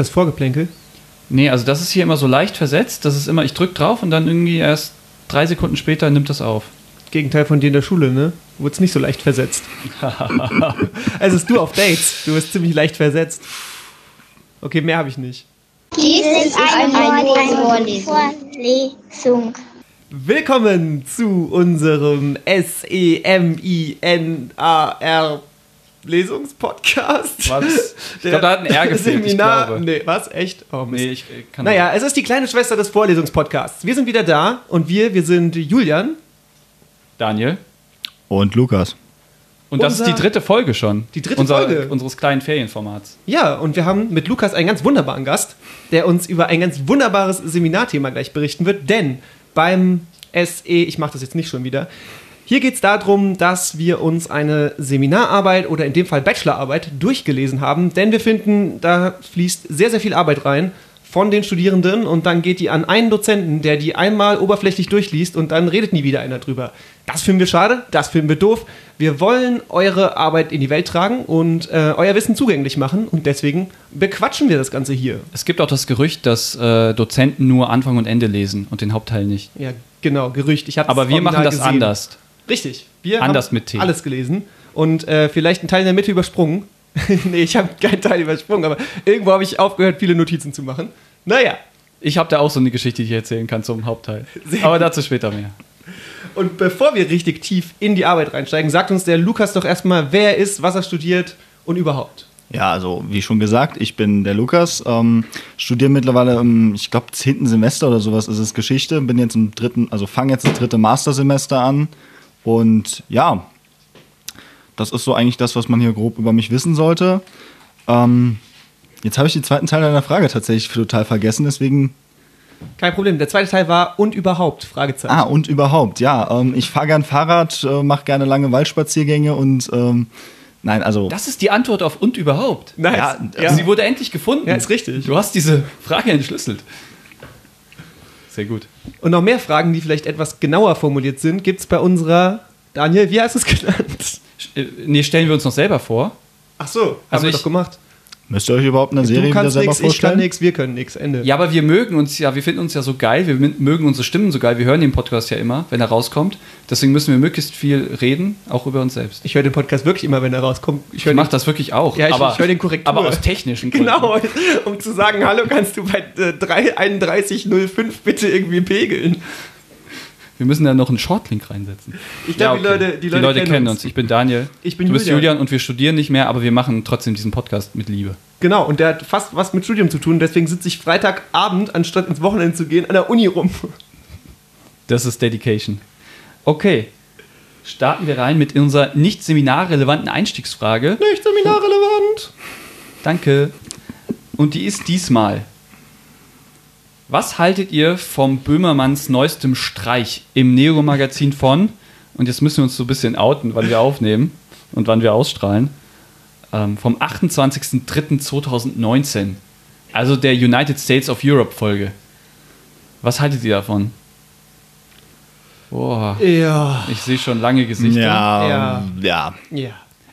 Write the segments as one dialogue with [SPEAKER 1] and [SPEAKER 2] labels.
[SPEAKER 1] Das Vorgeplänkel?
[SPEAKER 2] Nee, also das ist hier immer so leicht versetzt. Das ist immer, ich drücke drauf und dann irgendwie erst drei Sekunden später nimmt das auf.
[SPEAKER 1] Gegenteil von dir in der Schule, ne? Du wurdest nicht so leicht versetzt. also bist du auf Dates. Du wirst ziemlich leicht versetzt. Okay, mehr habe ich nicht.
[SPEAKER 3] Dies ist eine Vorlesung.
[SPEAKER 1] Willkommen zu unserem S-E-M-I-N-A-R Lesungspodcast.
[SPEAKER 2] Was? Ich glaube, da hat ein R gefehlt,
[SPEAKER 1] Seminar.
[SPEAKER 2] ich glaube.
[SPEAKER 1] Nee, was? Echt? Oh, Mist.
[SPEAKER 2] Nee, ich kann
[SPEAKER 1] Naja, es ist die kleine Schwester des Vorlesungspodcasts. Wir sind wieder da und wir, wir sind Julian.
[SPEAKER 2] Daniel.
[SPEAKER 4] Und Lukas.
[SPEAKER 2] Und das ist
[SPEAKER 1] Unser-
[SPEAKER 2] die dritte Folge schon.
[SPEAKER 1] Die dritte
[SPEAKER 2] Unser,
[SPEAKER 1] Folge.
[SPEAKER 2] Unseres kleinen Ferienformats.
[SPEAKER 1] Ja, und wir haben mit Lukas einen ganz wunderbaren Gast, der uns über ein ganz wunderbares Seminarthema gleich berichten wird. Denn beim SE, ich mache das jetzt nicht schon wieder, hier geht es darum, dass wir uns eine Seminararbeit oder in dem Fall Bachelorarbeit durchgelesen haben. Denn wir finden, da fließt sehr, sehr viel Arbeit rein von den Studierenden und dann geht die an einen Dozenten, der die einmal oberflächlich durchliest und dann redet nie wieder einer drüber. Das finden wir schade, das finden wir doof. Wir wollen eure Arbeit in die Welt tragen und äh, euer Wissen zugänglich machen und deswegen bequatschen wir das Ganze hier.
[SPEAKER 2] Es gibt auch das Gerücht, dass äh, Dozenten nur Anfang und Ende lesen und den Hauptteil nicht.
[SPEAKER 1] Ja, genau, Gerücht. Ich
[SPEAKER 2] Aber wir machen das
[SPEAKER 1] gesehen.
[SPEAKER 2] anders.
[SPEAKER 1] Richtig. Wir
[SPEAKER 2] Anders
[SPEAKER 1] haben
[SPEAKER 2] mit T.
[SPEAKER 1] alles gelesen und äh, vielleicht einen Teil in der Mitte übersprungen. nee, ich habe keinen Teil übersprungen, aber irgendwo habe ich aufgehört, viele Notizen zu machen. Naja,
[SPEAKER 2] Ich habe da auch so eine Geschichte, die ich erzählen kann zum Hauptteil.
[SPEAKER 1] Sehr
[SPEAKER 2] Aber dazu später mehr.
[SPEAKER 1] und bevor wir richtig tief in die Arbeit reinsteigen, sagt uns der Lukas doch erstmal, wer er ist, was er studiert und überhaupt.
[SPEAKER 4] Ja, also wie schon gesagt, ich bin der Lukas, ähm, studiere mittlerweile im, ich glaube, zehnten Semester oder sowas ist es Geschichte, bin jetzt im dritten, also fange jetzt das dritte Mastersemester an und ja, das ist so eigentlich das, was man hier grob über mich wissen sollte. Ähm, jetzt habe ich den zweiten Teil deiner Frage tatsächlich total vergessen, deswegen
[SPEAKER 1] Kein Problem. Der zweite Teil war und überhaupt, Fragezeichen.
[SPEAKER 4] Ah, und überhaupt, ja. Ähm, ich fahre gern Fahrrad, äh, mache gerne lange Waldspaziergänge und ähm, nein, also.
[SPEAKER 2] Das ist die Antwort auf und überhaupt.
[SPEAKER 1] Nice.
[SPEAKER 4] Ja,
[SPEAKER 1] Ja.
[SPEAKER 2] Sie wurde endlich gefunden.
[SPEAKER 1] Ja, ist richtig.
[SPEAKER 2] Du hast diese Frage entschlüsselt. Sehr gut.
[SPEAKER 1] Und noch mehr Fragen, die vielleicht etwas genauer formuliert sind, gibt es bei unserer, Daniel, wie hast du es genannt?
[SPEAKER 2] Äh, Nee, stellen wir uns noch selber vor.
[SPEAKER 1] Ach so, haben
[SPEAKER 2] Also
[SPEAKER 1] wir
[SPEAKER 2] ich-
[SPEAKER 1] doch gemacht.
[SPEAKER 4] Müsst ihr euch überhaupt eine Serie
[SPEAKER 1] du
[SPEAKER 4] wieder
[SPEAKER 1] kannst
[SPEAKER 4] selber
[SPEAKER 1] nichts, ich kann nichts, wir können nichts. Ende.
[SPEAKER 2] Ja, aber wir mögen uns ja, wir finden uns ja so geil, wir mögen unsere Stimmen so geil, wir hören den Podcast ja immer, wenn er rauskommt. Deswegen müssen wir möglichst viel reden, auch über uns selbst.
[SPEAKER 1] Ich höre den Podcast wirklich immer, wenn er rauskommt. Ich
[SPEAKER 2] Ich mache das wirklich auch.
[SPEAKER 1] Ja, ich-
[SPEAKER 2] aber,
[SPEAKER 1] ich höre den Korrektur.
[SPEAKER 2] Aber aus technischen Gründen.
[SPEAKER 1] Genau, um zu sagen, hallo, kannst du bei äh, 33105 bitte irgendwie pegeln?
[SPEAKER 2] Wir müssen da noch einen Shortlink reinsetzen.
[SPEAKER 1] Ich glaube, die Leute- die Leute kennen
[SPEAKER 2] kennen
[SPEAKER 1] uns.
[SPEAKER 2] uns. Ich bin Daniel.
[SPEAKER 1] Ich bin
[SPEAKER 2] du bist
[SPEAKER 1] Julian.
[SPEAKER 2] Julian und wir studieren nicht mehr, aber wir machen trotzdem diesen Podcast mit Liebe.
[SPEAKER 1] Genau, und der hat fast was mit Studium zu tun, deswegen sitze ich Freitagabend, anstatt ins Wochenende zu gehen, an der Uni rum.
[SPEAKER 2] Das ist Dedication. Okay. Starten wir rein mit unserer nicht seminarrelevanten Einstiegsfrage.
[SPEAKER 1] Nicht seminarrelevant.
[SPEAKER 2] Danke. Und die ist diesmal. Was haltet ihr vom Böhmermanns neuestem Streich im Neo-Magazin von? Und jetzt müssen wir uns so ein bisschen outen, wann wir aufnehmen und wann wir ausstrahlen. Ähm, vom 28.03.2019. Also der United States of Europe Folge. Was haltet ihr davon? Boah,
[SPEAKER 1] Ja.
[SPEAKER 2] ich sehe schon lange Gesichter.
[SPEAKER 4] Ja,
[SPEAKER 1] Ja.
[SPEAKER 4] ja.
[SPEAKER 1] Ja.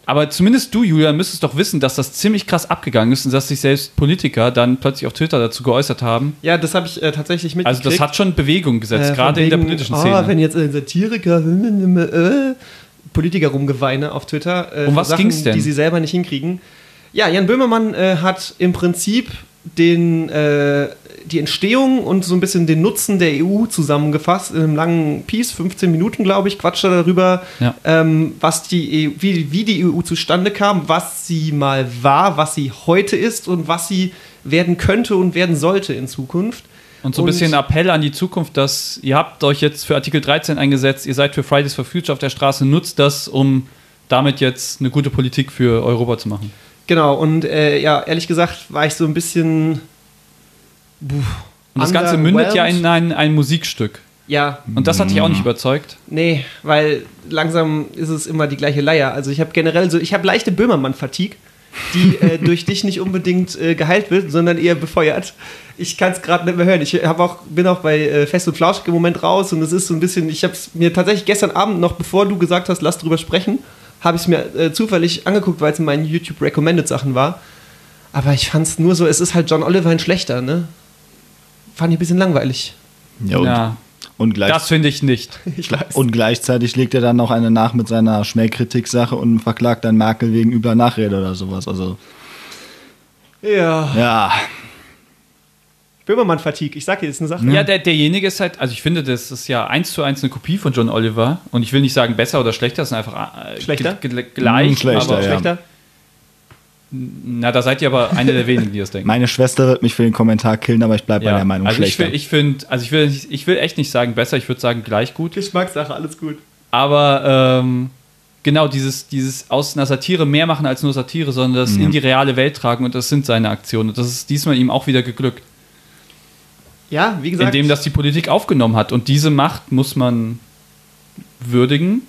[SPEAKER 2] Aber zumindest du, Julian, müsstest doch wissen, dass das ziemlich krass abgegangen ist und dass sich selbst Politiker dann plötzlich auf Twitter dazu geäußert haben.
[SPEAKER 1] Ja, das habe ich äh, tatsächlich
[SPEAKER 2] Also
[SPEAKER 1] mitgekriegt.
[SPEAKER 2] das hat schon Bewegung gesetzt,
[SPEAKER 1] Äh,
[SPEAKER 2] gerade
[SPEAKER 1] von
[SPEAKER 2] in der
[SPEAKER 1] wegen,
[SPEAKER 2] politischen
[SPEAKER 1] oh,
[SPEAKER 2] Szene.
[SPEAKER 1] wenn jetzt ein Satiriker, äh, Politiker rumgeweine auf Twitter. Äh,
[SPEAKER 2] Um was
[SPEAKER 1] Sachen,
[SPEAKER 2] ging's denn?
[SPEAKER 1] Die sie selber nicht hinkriegen. Ja, Jan Böhmermann äh, hat im Prinzip den, äh, die Entstehung und so ein bisschen den Nutzen der EU zusammengefasst in einem langen Piece, 15 Minuten, glaube ich, quatscht er darüber,
[SPEAKER 2] Ja.
[SPEAKER 1] ähm, was die EU, wie, wie die EU zustande kam, was sie mal war, was sie heute ist und was sie werden könnte und werden sollte in Zukunft.
[SPEAKER 2] und so ein bisschen Appell an die Zukunft, dass ihr habt euch jetzt für Artikel 13 eingesetzt, ihr seid für Fridays for Future auf der Straße, nutzt das, um damit jetzt eine gute Politik für Europa zu machen.
[SPEAKER 1] Genau, und äh, ja, ehrlich gesagt war ich so ein bisschen. Puh,
[SPEAKER 2] Und das Ganze mündet ja in ein, ein Musikstück.
[SPEAKER 1] Ja,
[SPEAKER 2] Und das hat dich auch nicht überzeugt.
[SPEAKER 1] nee, weil langsam ist es immer die gleiche Leier. Also ich habe generell so, ich habe leichte Böhmermann-Fatigue, die äh, durch dich nicht unbedingt äh, geheilt wird, sondern eher befeuert. Ich kann es gerade nicht mehr hören. Ich hab auch, bin auch bei äh, Fest und Flauschig im Moment raus und es ist so ein bisschen, ich habe es mir tatsächlich gestern Abend noch, bevor du gesagt hast, lass drüber sprechen, habe ich es mir äh, zufällig angeguckt, weil es in meinen YouTube Recommended Sachen war. Aber ich fand es nur so, es ist halt John Oliver ein schlechter, ne? Fand ich ein bisschen langweilig.
[SPEAKER 4] Ja, und,
[SPEAKER 2] Ja,
[SPEAKER 4] und, gleich,
[SPEAKER 2] das finde ich nicht.
[SPEAKER 1] Ich weiß.
[SPEAKER 4] und gleichzeitig legt er dann noch eine nach mit seiner Schmähkritik-Sache und verklagt dann Merkel wegen übler Nachrede oder sowas. Also,
[SPEAKER 1] ja.
[SPEAKER 4] ja.
[SPEAKER 1] Böhmermann-Fatigue, ich sag dir, das ist eine Sache.
[SPEAKER 2] Ja, der, derjenige ist halt, also ich finde, das ist ja eins zu eins eine Kopie von John Oliver. Und ich will nicht sagen besser oder schlechter, es sind einfach äh,
[SPEAKER 1] Schlechter?
[SPEAKER 2] gleich.
[SPEAKER 4] Hm, schlechter,
[SPEAKER 2] aber,
[SPEAKER 4] ja.
[SPEAKER 1] Schlechter?
[SPEAKER 2] Na, da seid ihr aber eine der wenigen, die das denken.
[SPEAKER 4] Meine Schwester wird mich für den Kommentar killen, aber ich bleibe bei der Meinung
[SPEAKER 2] also ich,
[SPEAKER 4] schlechter.
[SPEAKER 2] will- ich finde, also ich will, ich will echt nicht sagen besser, ich würde sagen gleich gut.
[SPEAKER 1] Geschmackssache, alles gut.
[SPEAKER 2] Aber ähm, genau, dieses, dieses aus einer Satire mehr machen als nur Satire, sondern das in die reale Welt tragen und das sind seine Aktionen. Und das ist diesmal ihm auch wieder geglückt.
[SPEAKER 1] Ja, wie gesagt.
[SPEAKER 2] Indem das die Politik aufgenommen hat. Und diese Macht muss man würdigen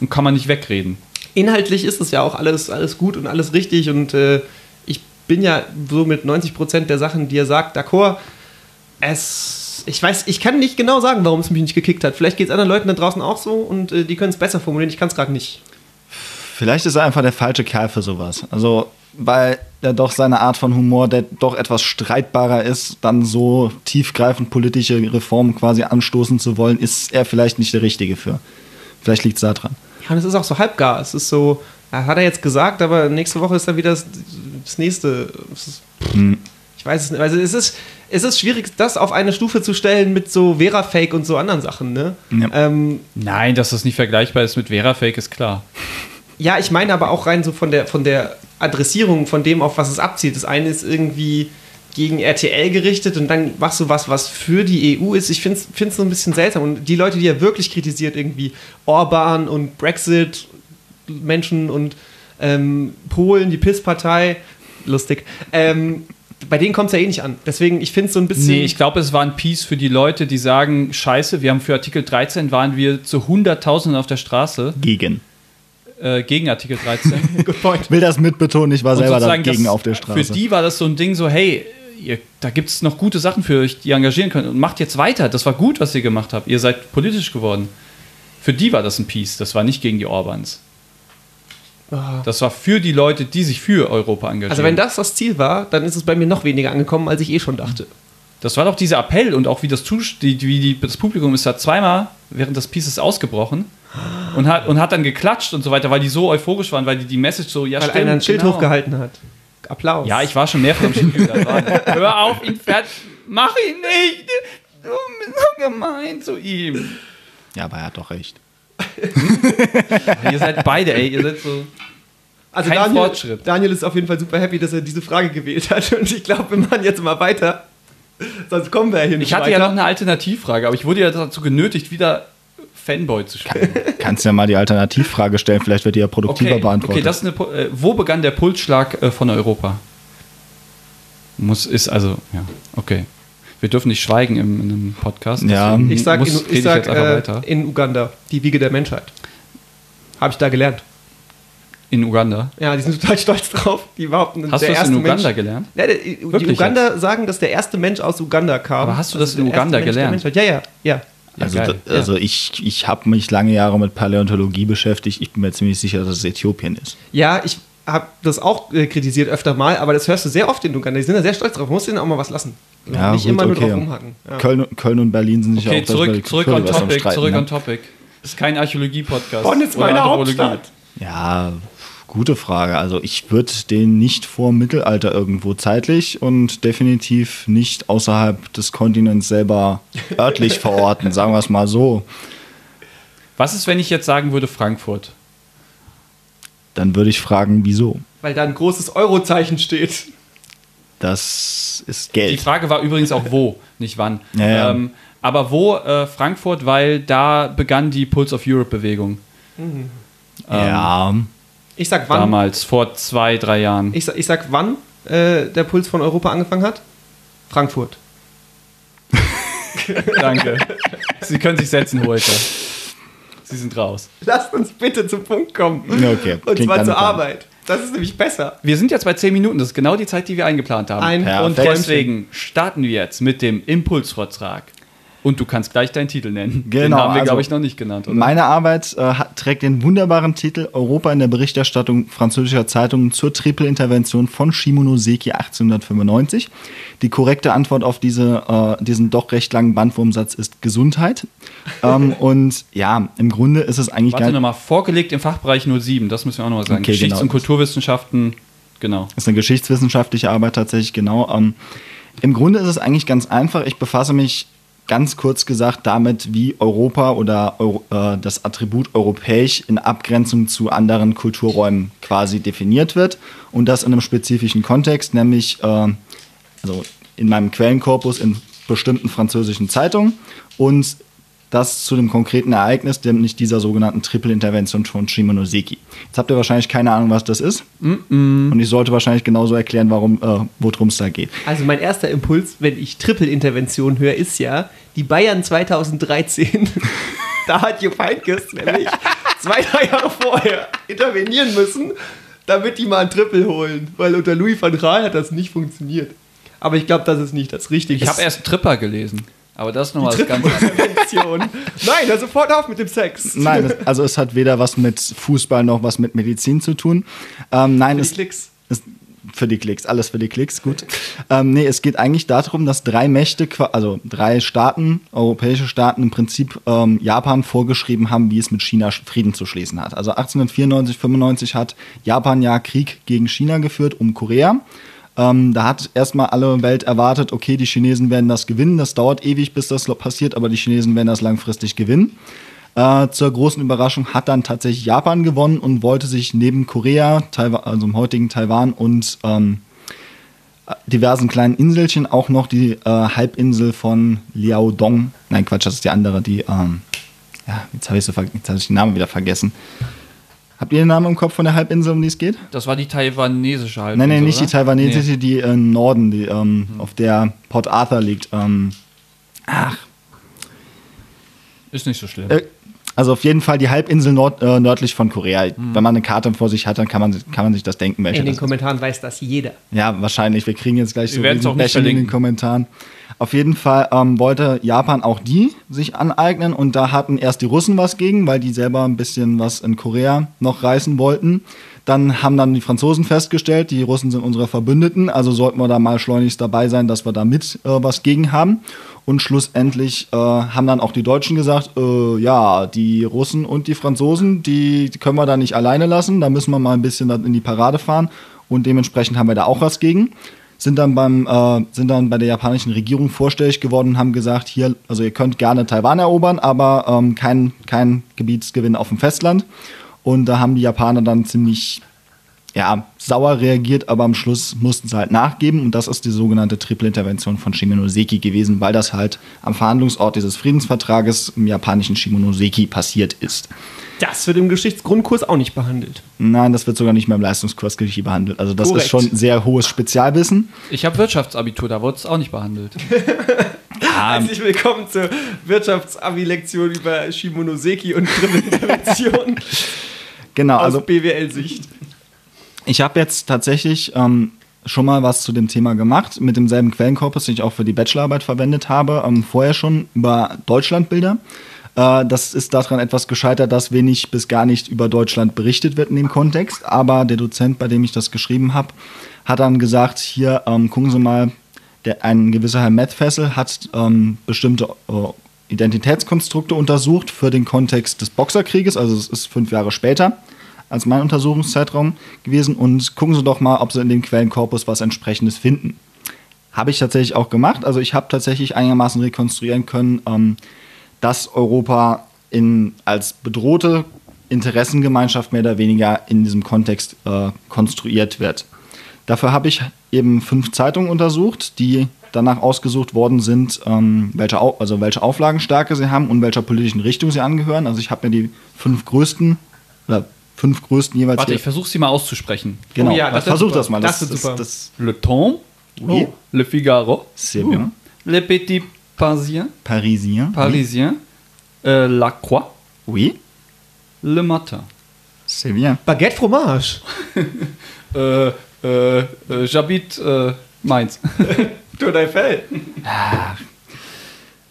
[SPEAKER 2] und kann man nicht wegreden.
[SPEAKER 1] inhaltlich ist es ja auch alles, alles gut und alles richtig und äh, ich bin ja so mit 90% der Sachen, die er sagt, d'accord. Es, ich weiß, ich kann nicht genau sagen, warum es mich nicht gekickt hat. Vielleicht geht es anderen Leuten da draußen auch so und äh, die können es besser formulieren. Ich kann es gerade nicht.
[SPEAKER 4] Vielleicht ist er einfach der falsche Kerl für sowas. Also, weil er doch seine Art von Humor, der doch etwas streitbarer ist, dann so tiefgreifend politische Reformen quasi anstoßen zu wollen, ist er vielleicht nicht der Richtige für. Vielleicht liegt es da dran.
[SPEAKER 1] Ja, und es ist auch so halbgar. Es ist so, hat er jetzt gesagt, aber nächste Woche ist dann wieder das, das nächste. Es ist, Ich weiß es nicht. Also es ist, es ist schwierig, das auf eine Stufe zu stellen mit so Vera-Fake und so anderen Sachen, ne?
[SPEAKER 4] Ja.
[SPEAKER 1] Ähm,
[SPEAKER 2] Nein, dass das nicht vergleichbar ist mit Vera-Fake, ist klar.
[SPEAKER 1] Ja, ich meine aber auch rein so von der, von der Adressierung, von dem, auf was es abzielt. Das eine ist irgendwie gegen RTL gerichtet und dann machst du was, was für die EU ist. Ich finde es so ein bisschen seltsam. Und die Leute, die er wirklich kritisiert, irgendwie Orban und Brexit, Menschen und ähm, Polen, die PIS-Partei, lustig, ähm, bei denen kommt es ja eh nicht an. Deswegen, ich finde es so ein bisschen.
[SPEAKER 2] Nee, ich glaube, es war ein Piece für die Leute, die sagen, scheiße, wir haben für Artikel 13 waren wir zu Hunderttausenden auf der Straße
[SPEAKER 4] Gegen.
[SPEAKER 2] Äh, gegen Artikel 13.
[SPEAKER 1] Good point.
[SPEAKER 4] Will das mitbetonen, ich war selber dagegen
[SPEAKER 2] das-
[SPEAKER 4] auf der Straße.
[SPEAKER 2] Für die war das so ein Ding so, hey, ihr, da gibt es noch gute Sachen für euch, die ihr engagieren könnt und macht jetzt weiter. Das war gut, was ihr gemacht habt. Ihr seid politisch geworden. Für die war das ein Piece. Das war nicht gegen die Orbans.
[SPEAKER 1] Ah.
[SPEAKER 2] Das war für die Leute, die sich für Europa engagieren.
[SPEAKER 1] Also, wenn das das Ziel war, dann ist es bei mir noch weniger angekommen, als ich eh schon dachte.
[SPEAKER 2] Das war doch dieser Appell und auch wie das, Zus- die, wie die, das Publikum ist da zweimal während des Pieces ausgebrochen und hat, und hat dann geklatscht und so weiter, weil die so euphorisch waren, weil die die Message so, ja,
[SPEAKER 1] Weil
[SPEAKER 2] stimmt,
[SPEAKER 1] einer ein Schild
[SPEAKER 2] genau.
[SPEAKER 1] hochgehalten hat. Applaus.
[SPEAKER 2] Ja, ich war schon mehrfach im war- Hör auf, ihn fertig. Mach ihn nicht. Du bist so gemein zu ihm.
[SPEAKER 4] ja, aber er hat doch recht.
[SPEAKER 2] ihr seid beide, ey. Ihr seid so.
[SPEAKER 1] Also
[SPEAKER 2] Kein
[SPEAKER 1] Daniel,
[SPEAKER 2] Fortschritt.
[SPEAKER 1] Daniel ist auf jeden Fall super happy, dass er diese Frage gewählt hat. Und ich glaube, wir machen jetzt mal weiter. Sonst kommen wir ja hier nicht
[SPEAKER 2] Ich hatte
[SPEAKER 1] weiter.
[SPEAKER 2] ja noch eine Alternativfrage, aber ich wurde ja dazu genötigt, wieder Fanboy zu spielen.
[SPEAKER 4] Kannst ja mal die Alternativfrage stellen, vielleicht wird die ja produktiver
[SPEAKER 2] Okay,
[SPEAKER 4] beantwortet.
[SPEAKER 2] okay das ist eine, äh, wo begann der Pulsschlag äh, von Europa? Muss, ist also, ja, okay. Wir dürfen nicht schweigen im, in einem Podcast.
[SPEAKER 4] Ja.
[SPEAKER 1] ich sag,
[SPEAKER 2] muss,
[SPEAKER 1] in,
[SPEAKER 2] rede
[SPEAKER 1] ich sag
[SPEAKER 2] jetzt einfach
[SPEAKER 1] äh,
[SPEAKER 2] weiter.
[SPEAKER 1] in Uganda, die Wiege der Menschheit. Habe ich da gelernt.
[SPEAKER 2] In Uganda.
[SPEAKER 1] Ja, die sind total stolz drauf. Die behaupten,
[SPEAKER 2] Hast
[SPEAKER 1] der
[SPEAKER 2] du das
[SPEAKER 1] erste
[SPEAKER 2] in Uganda
[SPEAKER 1] Mensch,
[SPEAKER 2] gelernt?
[SPEAKER 1] Ja, die
[SPEAKER 2] Wirklich
[SPEAKER 1] Uganda sagen, dass der erste Mensch aus Uganda kam.
[SPEAKER 2] Aber hast du das in
[SPEAKER 1] der erste
[SPEAKER 2] Uganda
[SPEAKER 1] Mensch
[SPEAKER 2] gelernt?
[SPEAKER 1] Menschheit. Ja, ja, ja.
[SPEAKER 4] also
[SPEAKER 2] geil.
[SPEAKER 4] da- also ich, ich habe mich lange Jahre mit Paläontologie beschäftigt. Ich bin mir ziemlich sicher, dass es Äthiopien ist.
[SPEAKER 1] Ja, ich habe das auch äh, kritisiert öfter mal, aber das hörst du sehr oft in Uganda. Die sind da sehr stolz drauf. Man muss denen auch mal was lassen. Also
[SPEAKER 4] Ja,
[SPEAKER 1] nicht
[SPEAKER 4] gut,
[SPEAKER 1] immer nur
[SPEAKER 4] okay.
[SPEAKER 1] drauf rumhacken. Ja.
[SPEAKER 4] Köln, Köln und Berlin sind sich
[SPEAKER 2] Okay,
[SPEAKER 4] auch
[SPEAKER 2] zurück, zurück on topic,
[SPEAKER 4] Streiten,
[SPEAKER 2] zurück
[SPEAKER 4] ne?
[SPEAKER 2] on topic. Ist kein Archäologie-Podcast.
[SPEAKER 1] Bonn ist meine. Hauptstadt.
[SPEAKER 4] Ja, gute Frage. Also ich würde den nicht vor Mittelalter irgendwo zeitlich und definitiv nicht außerhalb des Kontinents selber örtlich verorten, sagen wir es mal so.
[SPEAKER 2] Was ist, wenn ich jetzt sagen würde Frankfurt?
[SPEAKER 4] Dann würde ich fragen, wieso?
[SPEAKER 1] Weil da ein großes Eurozeichen steht.
[SPEAKER 4] Das ist
[SPEAKER 2] Die
[SPEAKER 4] Geld.
[SPEAKER 2] Frage war übrigens auch wo, nicht wann.
[SPEAKER 4] Ja, ja.
[SPEAKER 2] Ähm, aber wo äh, Frankfurt, weil da begann die Pulse of Europe-Bewegung.
[SPEAKER 4] ja,
[SPEAKER 1] Ich sag wann.
[SPEAKER 2] Damals, vor zwei, drei Jahren.
[SPEAKER 1] Ich, sag- ich sag wann äh, der Puls von Europa angefangen hat. Frankfurt.
[SPEAKER 2] Danke. Sie können sich setzen, Holte. Sie sind raus.
[SPEAKER 1] Lasst uns bitte zum Punkt kommen.
[SPEAKER 4] Okay.
[SPEAKER 1] Und
[SPEAKER 4] Klingt
[SPEAKER 1] zwar zur. Arbeit. Das ist nämlich besser.
[SPEAKER 2] Wir sind jetzt bei 10 Minuten, das ist genau die Zeit, die wir eingeplant haben.
[SPEAKER 1] Ein.
[SPEAKER 2] Und deswegen starten wir jetzt mit dem Impulsvortrag. Und du kannst gleich deinen Titel nennen. Den
[SPEAKER 4] Genau,
[SPEAKER 2] haben wir,
[SPEAKER 4] also
[SPEAKER 2] glaube ich, noch nicht genannt, oder?
[SPEAKER 4] Meine Arbeit äh, trägt den wunderbaren Titel Europa in der Berichterstattung französischer Zeitungen zur Triple-Intervention von Shimonoseki 1895. Die korrekte Antwort auf diese, äh, diesen doch recht langen Bandwurmsatz ist Gesundheit. ähm, und ja, im Grunde ist es eigentlich
[SPEAKER 2] Warte
[SPEAKER 4] gar
[SPEAKER 2] nochmal, vorgelegt im Fachbereich 07, das müssen wir auch nochmal sagen.
[SPEAKER 4] Okay,
[SPEAKER 2] Geschichts-
[SPEAKER 4] genau.
[SPEAKER 2] und Kulturwissenschaften, genau.
[SPEAKER 4] ist eine geschichtswissenschaftliche Arbeit tatsächlich, genau. Ähm, Im Grunde ist es eigentlich ganz einfach. Ich befasse mich ganz kurz gesagt damit, wie Europa oder Euro, äh, das Attribut europäisch in Abgrenzung zu anderen Kulturräumen quasi definiert wird. Und das in einem spezifischen Kontext, nämlich äh, also in meinem Quellenkorpus in bestimmten französischen Zeitungen und das zu dem konkreten Ereignis, nämlich dieser sogenannten Triple-Intervention von Shimonoseki. Jetzt habt ihr wahrscheinlich keine Ahnung, was das ist. Und ich sollte wahrscheinlich genauso erklären, warum, äh, worum es da geht.
[SPEAKER 1] Also mein erster Impuls, wenn ich Triple-Intervention höre, ist ja, die Bayern 2013, da hat Jupp Heynckes nämlich zwei, drei Jahre vorher intervenieren müssen, damit die mal ein Triple holen. Weil unter Louis van Gaal hat das nicht funktioniert. Aber ich glaube, das ist nicht das Richtige.
[SPEAKER 2] Ich habe erst Tripper gelesen, aber das ist nochmal was ganz anderes.
[SPEAKER 1] Nein, hör sofort auf mit dem Sex.
[SPEAKER 4] Nein, es, also es hat weder was mit Fußball noch was mit Medizin zu tun. Ähm, nein,
[SPEAKER 1] Für die
[SPEAKER 4] es,
[SPEAKER 1] Klicks.
[SPEAKER 4] es für die Klicks, alles für die Klicks, gut. ähm, nee, es geht eigentlich darum, dass drei Mächte, also drei Staaten, europäische Staaten im Prinzip ähm, Japan vorgeschrieben haben, wie es mit China Frieden zu schließen hat. Also 1894, 95 hat Japan ja Krieg gegen China geführt um Korea. Ähm, da hat erstmal alle Welt erwartet, okay, die Chinesen werden das gewinnen. Das dauert ewig, bis das passiert, aber die Chinesen werden das langfristig gewinnen. Äh, zur großen Überraschung hat dann tatsächlich Japan gewonnen und wollte sich neben Korea, Taiwan, also im heutigen Taiwan und ähm, diversen kleinen Inselchen auch noch die äh, Halbinsel von Liaodong, nein Quatsch, das ist die andere, die, ähm, ja, jetzt habe ich, so, hab ich den Namen wieder vergessen. Habt ihr den Namen im Kopf von der Halbinsel, um die es geht?
[SPEAKER 2] Das war die taiwanesische Halbinsel,
[SPEAKER 4] Nein, nein, nicht
[SPEAKER 2] oder?
[SPEAKER 4] die taiwanesische,
[SPEAKER 2] Nee.
[SPEAKER 4] die im Norden, die, ähm, auf der Port Arthur liegt. Ähm, ach,
[SPEAKER 2] Ist nicht so schlimm.
[SPEAKER 4] Äh, Also auf jeden Fall die Halbinsel nord, äh, nördlich von Korea. Wenn man eine Karte vor sich hat, dann kann man, kann man sich das denken, welche
[SPEAKER 1] In den
[SPEAKER 4] das ist.
[SPEAKER 1] Kommentaren weiß das jeder.
[SPEAKER 4] Ja, wahrscheinlich. Wir kriegen jetzt gleich
[SPEAKER 2] Wir
[SPEAKER 4] so
[SPEAKER 2] nicht
[SPEAKER 4] Bächen in den. Kommentaren. Auf jeden Fall ähm, wollte Japan auch die sich aneignen und da hatten erst die Russen was gegen, weil die selber ein bisschen was in Korea noch reißen wollten. Dann haben dann die Franzosen festgestellt, die Russen sind unsere Verbündeten, also sollten wir da mal schleunigst dabei sein, dass wir da mit äh, was gegen haben. Und schlussendlich äh, haben dann auch die Deutschen gesagt, äh, ja, die Russen und die Franzosen, die, können wir da nicht alleine lassen, da müssen wir mal ein bisschen in die Parade fahren. Und dementsprechend haben wir da auch was gegen. Sind dann beim äh, sind dann bei der japanischen Regierung vorstellig geworden und haben gesagt, hier, also ihr könnt gerne Taiwan erobern, aber ähm, kein, kein Gebietsgewinn auf dem Festland. Und da haben die Japaner dann ziemlich ja, sauer reagiert, aber am Schluss mussten sie halt nachgeben und das ist die sogenannte Triple-Intervention von Shimonoseki gewesen, weil das halt am Verhandlungsort dieses Friedensvertrages im japanischen Shimonoseki passiert ist.
[SPEAKER 1] Das wird im Geschichtsgrundkurs auch nicht behandelt.
[SPEAKER 4] Nein, das wird sogar nicht mehr im Leistungskurs Geschichte behandelt. Also das
[SPEAKER 1] Korrekt.
[SPEAKER 4] ist schon sehr hohes Spezialwissen.
[SPEAKER 2] Ich habe Wirtschaftsabitur, da wurde es auch nicht behandelt.
[SPEAKER 1] Herzlich willkommen zur Wirtschaftsabi-Lektion über Shimonoseki und Triple-Intervention
[SPEAKER 4] Genau,
[SPEAKER 1] aus
[SPEAKER 4] also
[SPEAKER 1] BWL-Sicht.
[SPEAKER 4] Ich habe jetzt tatsächlich ähm, schon mal was zu dem Thema gemacht, mit demselben Quellenkorpus, den ich auch für die Bachelorarbeit verwendet habe, ähm, vorher schon über Deutschlandbilder. Äh, das ist daran etwas gescheitert, dass wenig bis gar nicht über Deutschland berichtet wird in dem Kontext. Aber der Dozent, bei dem ich das geschrieben habe, hat dann gesagt, hier ähm, gucken Sie mal, der, ein gewisser Herr Methfessel hat ähm, bestimmte äh, Identitätskonstrukte untersucht für den Kontext des Boxerkrieges, also es ist fünf Jahre später als mein Untersuchungszeitraum gewesen und gucken Sie doch mal, ob Sie in dem Quellenkorpus was entsprechendes finden. Habe ich tatsächlich auch gemacht. Also ich habe tatsächlich einigermaßen rekonstruieren können, ähm, dass Europa in, als bedrohte Interessengemeinschaft mehr oder weniger in diesem Kontext äh, konstruiert wird. Dafür habe ich eben fünf Zeitungen untersucht, die danach ausgesucht worden sind, ähm, welche, Au also welche Auflagenstärke sie haben und welcher politischen Richtung sie angehören. Also ich habe mir die fünf größten oder fünf größten jeweils.
[SPEAKER 2] Warte, ich versuche sie mal auszusprechen.
[SPEAKER 4] genau,
[SPEAKER 1] Oh ja, das
[SPEAKER 4] versuch
[SPEAKER 1] super.
[SPEAKER 4] das mal.
[SPEAKER 1] Das ist super.
[SPEAKER 4] Das,
[SPEAKER 2] Le Temps,
[SPEAKER 4] Oui.
[SPEAKER 2] Le Figaro,
[SPEAKER 4] c'est bien.
[SPEAKER 2] Le Petit Parisien,
[SPEAKER 4] Parisien.
[SPEAKER 2] Parisien, äh, La Croix,
[SPEAKER 4] Oui,
[SPEAKER 2] Le Matin.
[SPEAKER 4] c'est bien.
[SPEAKER 1] Baguette Fromage.
[SPEAKER 2] Äh, äh, J'habite äh, Mainz.
[SPEAKER 1] Du dein Fell.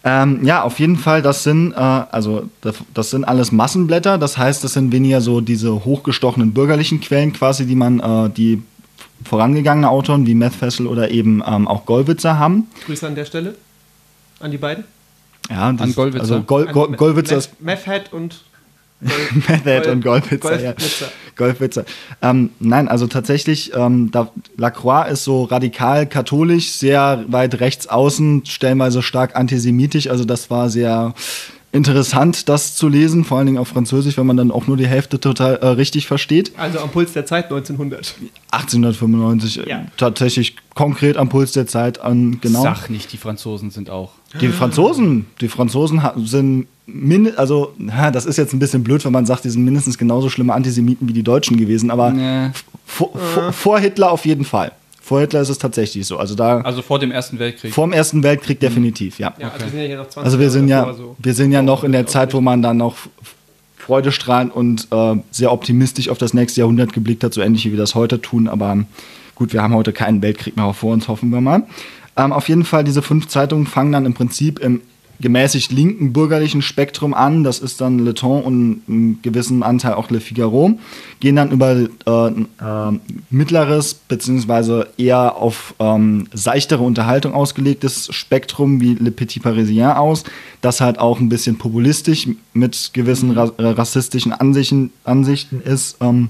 [SPEAKER 4] Ähm, ja, auf jeden Fall, das sind, äh, also das, das sind alles Massenblätter, das heißt, das sind weniger so diese hochgestochenen bürgerlichen Quellen quasi, die man, äh, die vorangegangene Autoren wie Meth Fessel oder eben ähm, auch Gollwitzer haben.
[SPEAKER 1] Grüße an der Stelle. An die beiden.
[SPEAKER 4] Ja, das,
[SPEAKER 2] An Gollwitzer.
[SPEAKER 4] Also Goll, Goll,
[SPEAKER 1] An
[SPEAKER 4] Gollwitzer ist
[SPEAKER 1] Meth Head und
[SPEAKER 4] Method und Goldwitzer. Ja.
[SPEAKER 1] Goldwitzer.
[SPEAKER 4] Goldwitzer. Ähm, nein, also tatsächlich, ähm, da, Lacroix ist so radikal katholisch, sehr weit rechts außen, stellenweise stark antisemitisch. Also das war sehr interessant, das zu lesen, vor allen Dingen auf Französisch, wenn man dann auch nur die Hälfte total äh, richtig versteht.
[SPEAKER 1] Also am Puls der Zeit 1900.
[SPEAKER 4] 1895 äh,
[SPEAKER 1] Ja.
[SPEAKER 4] tatsächlich konkret am Puls der Zeit an genau.
[SPEAKER 2] Sag nicht, die Franzosen sind auch.
[SPEAKER 4] Die Franzosen, die Franzosen sind min also das ist jetzt ein bisschen blöd, wenn man sagt, die sind mindestens genauso schlimme Antisemiten wie die Deutschen gewesen, aber
[SPEAKER 2] Nee.
[SPEAKER 4] vor, vor, vor Hitler auf jeden Fall. Vor Hitler ist es tatsächlich so. Also da
[SPEAKER 2] Also vor dem Ersten Weltkrieg.
[SPEAKER 4] vor dem Ersten Weltkrieg definitiv, ja.
[SPEAKER 1] Ja, also wir sind ja 20
[SPEAKER 4] Also wir sind ja,
[SPEAKER 1] so.
[SPEAKER 4] wir sind ja noch in der Zeit, wo man dann noch freudestrahlend und äh, sehr optimistisch auf das nächste Jahrhundert geblickt hat, so ähnlich wie wir das heute tun. Aber ähm, gut, wir haben heute keinen Weltkrieg mehr vor uns, hoffen wir mal. Ähm, auf jeden Fall, diese fünf Zeitungen fangen dann im Prinzip im gemäßigt linken bürgerlichen Spektrum an. Das ist dann Le Temps und einen gewissen Anteil auch Le Figaro. Gehen dann über äh, äh, mittleres beziehungsweise eher auf ähm, seichtere Unterhaltung ausgelegtes Spektrum wie Le Petit Parisien aus. Das halt auch ein bisschen populistisch mit gewissen ra äh, rassistischen Ansichten, Ansichten ist. Ähm,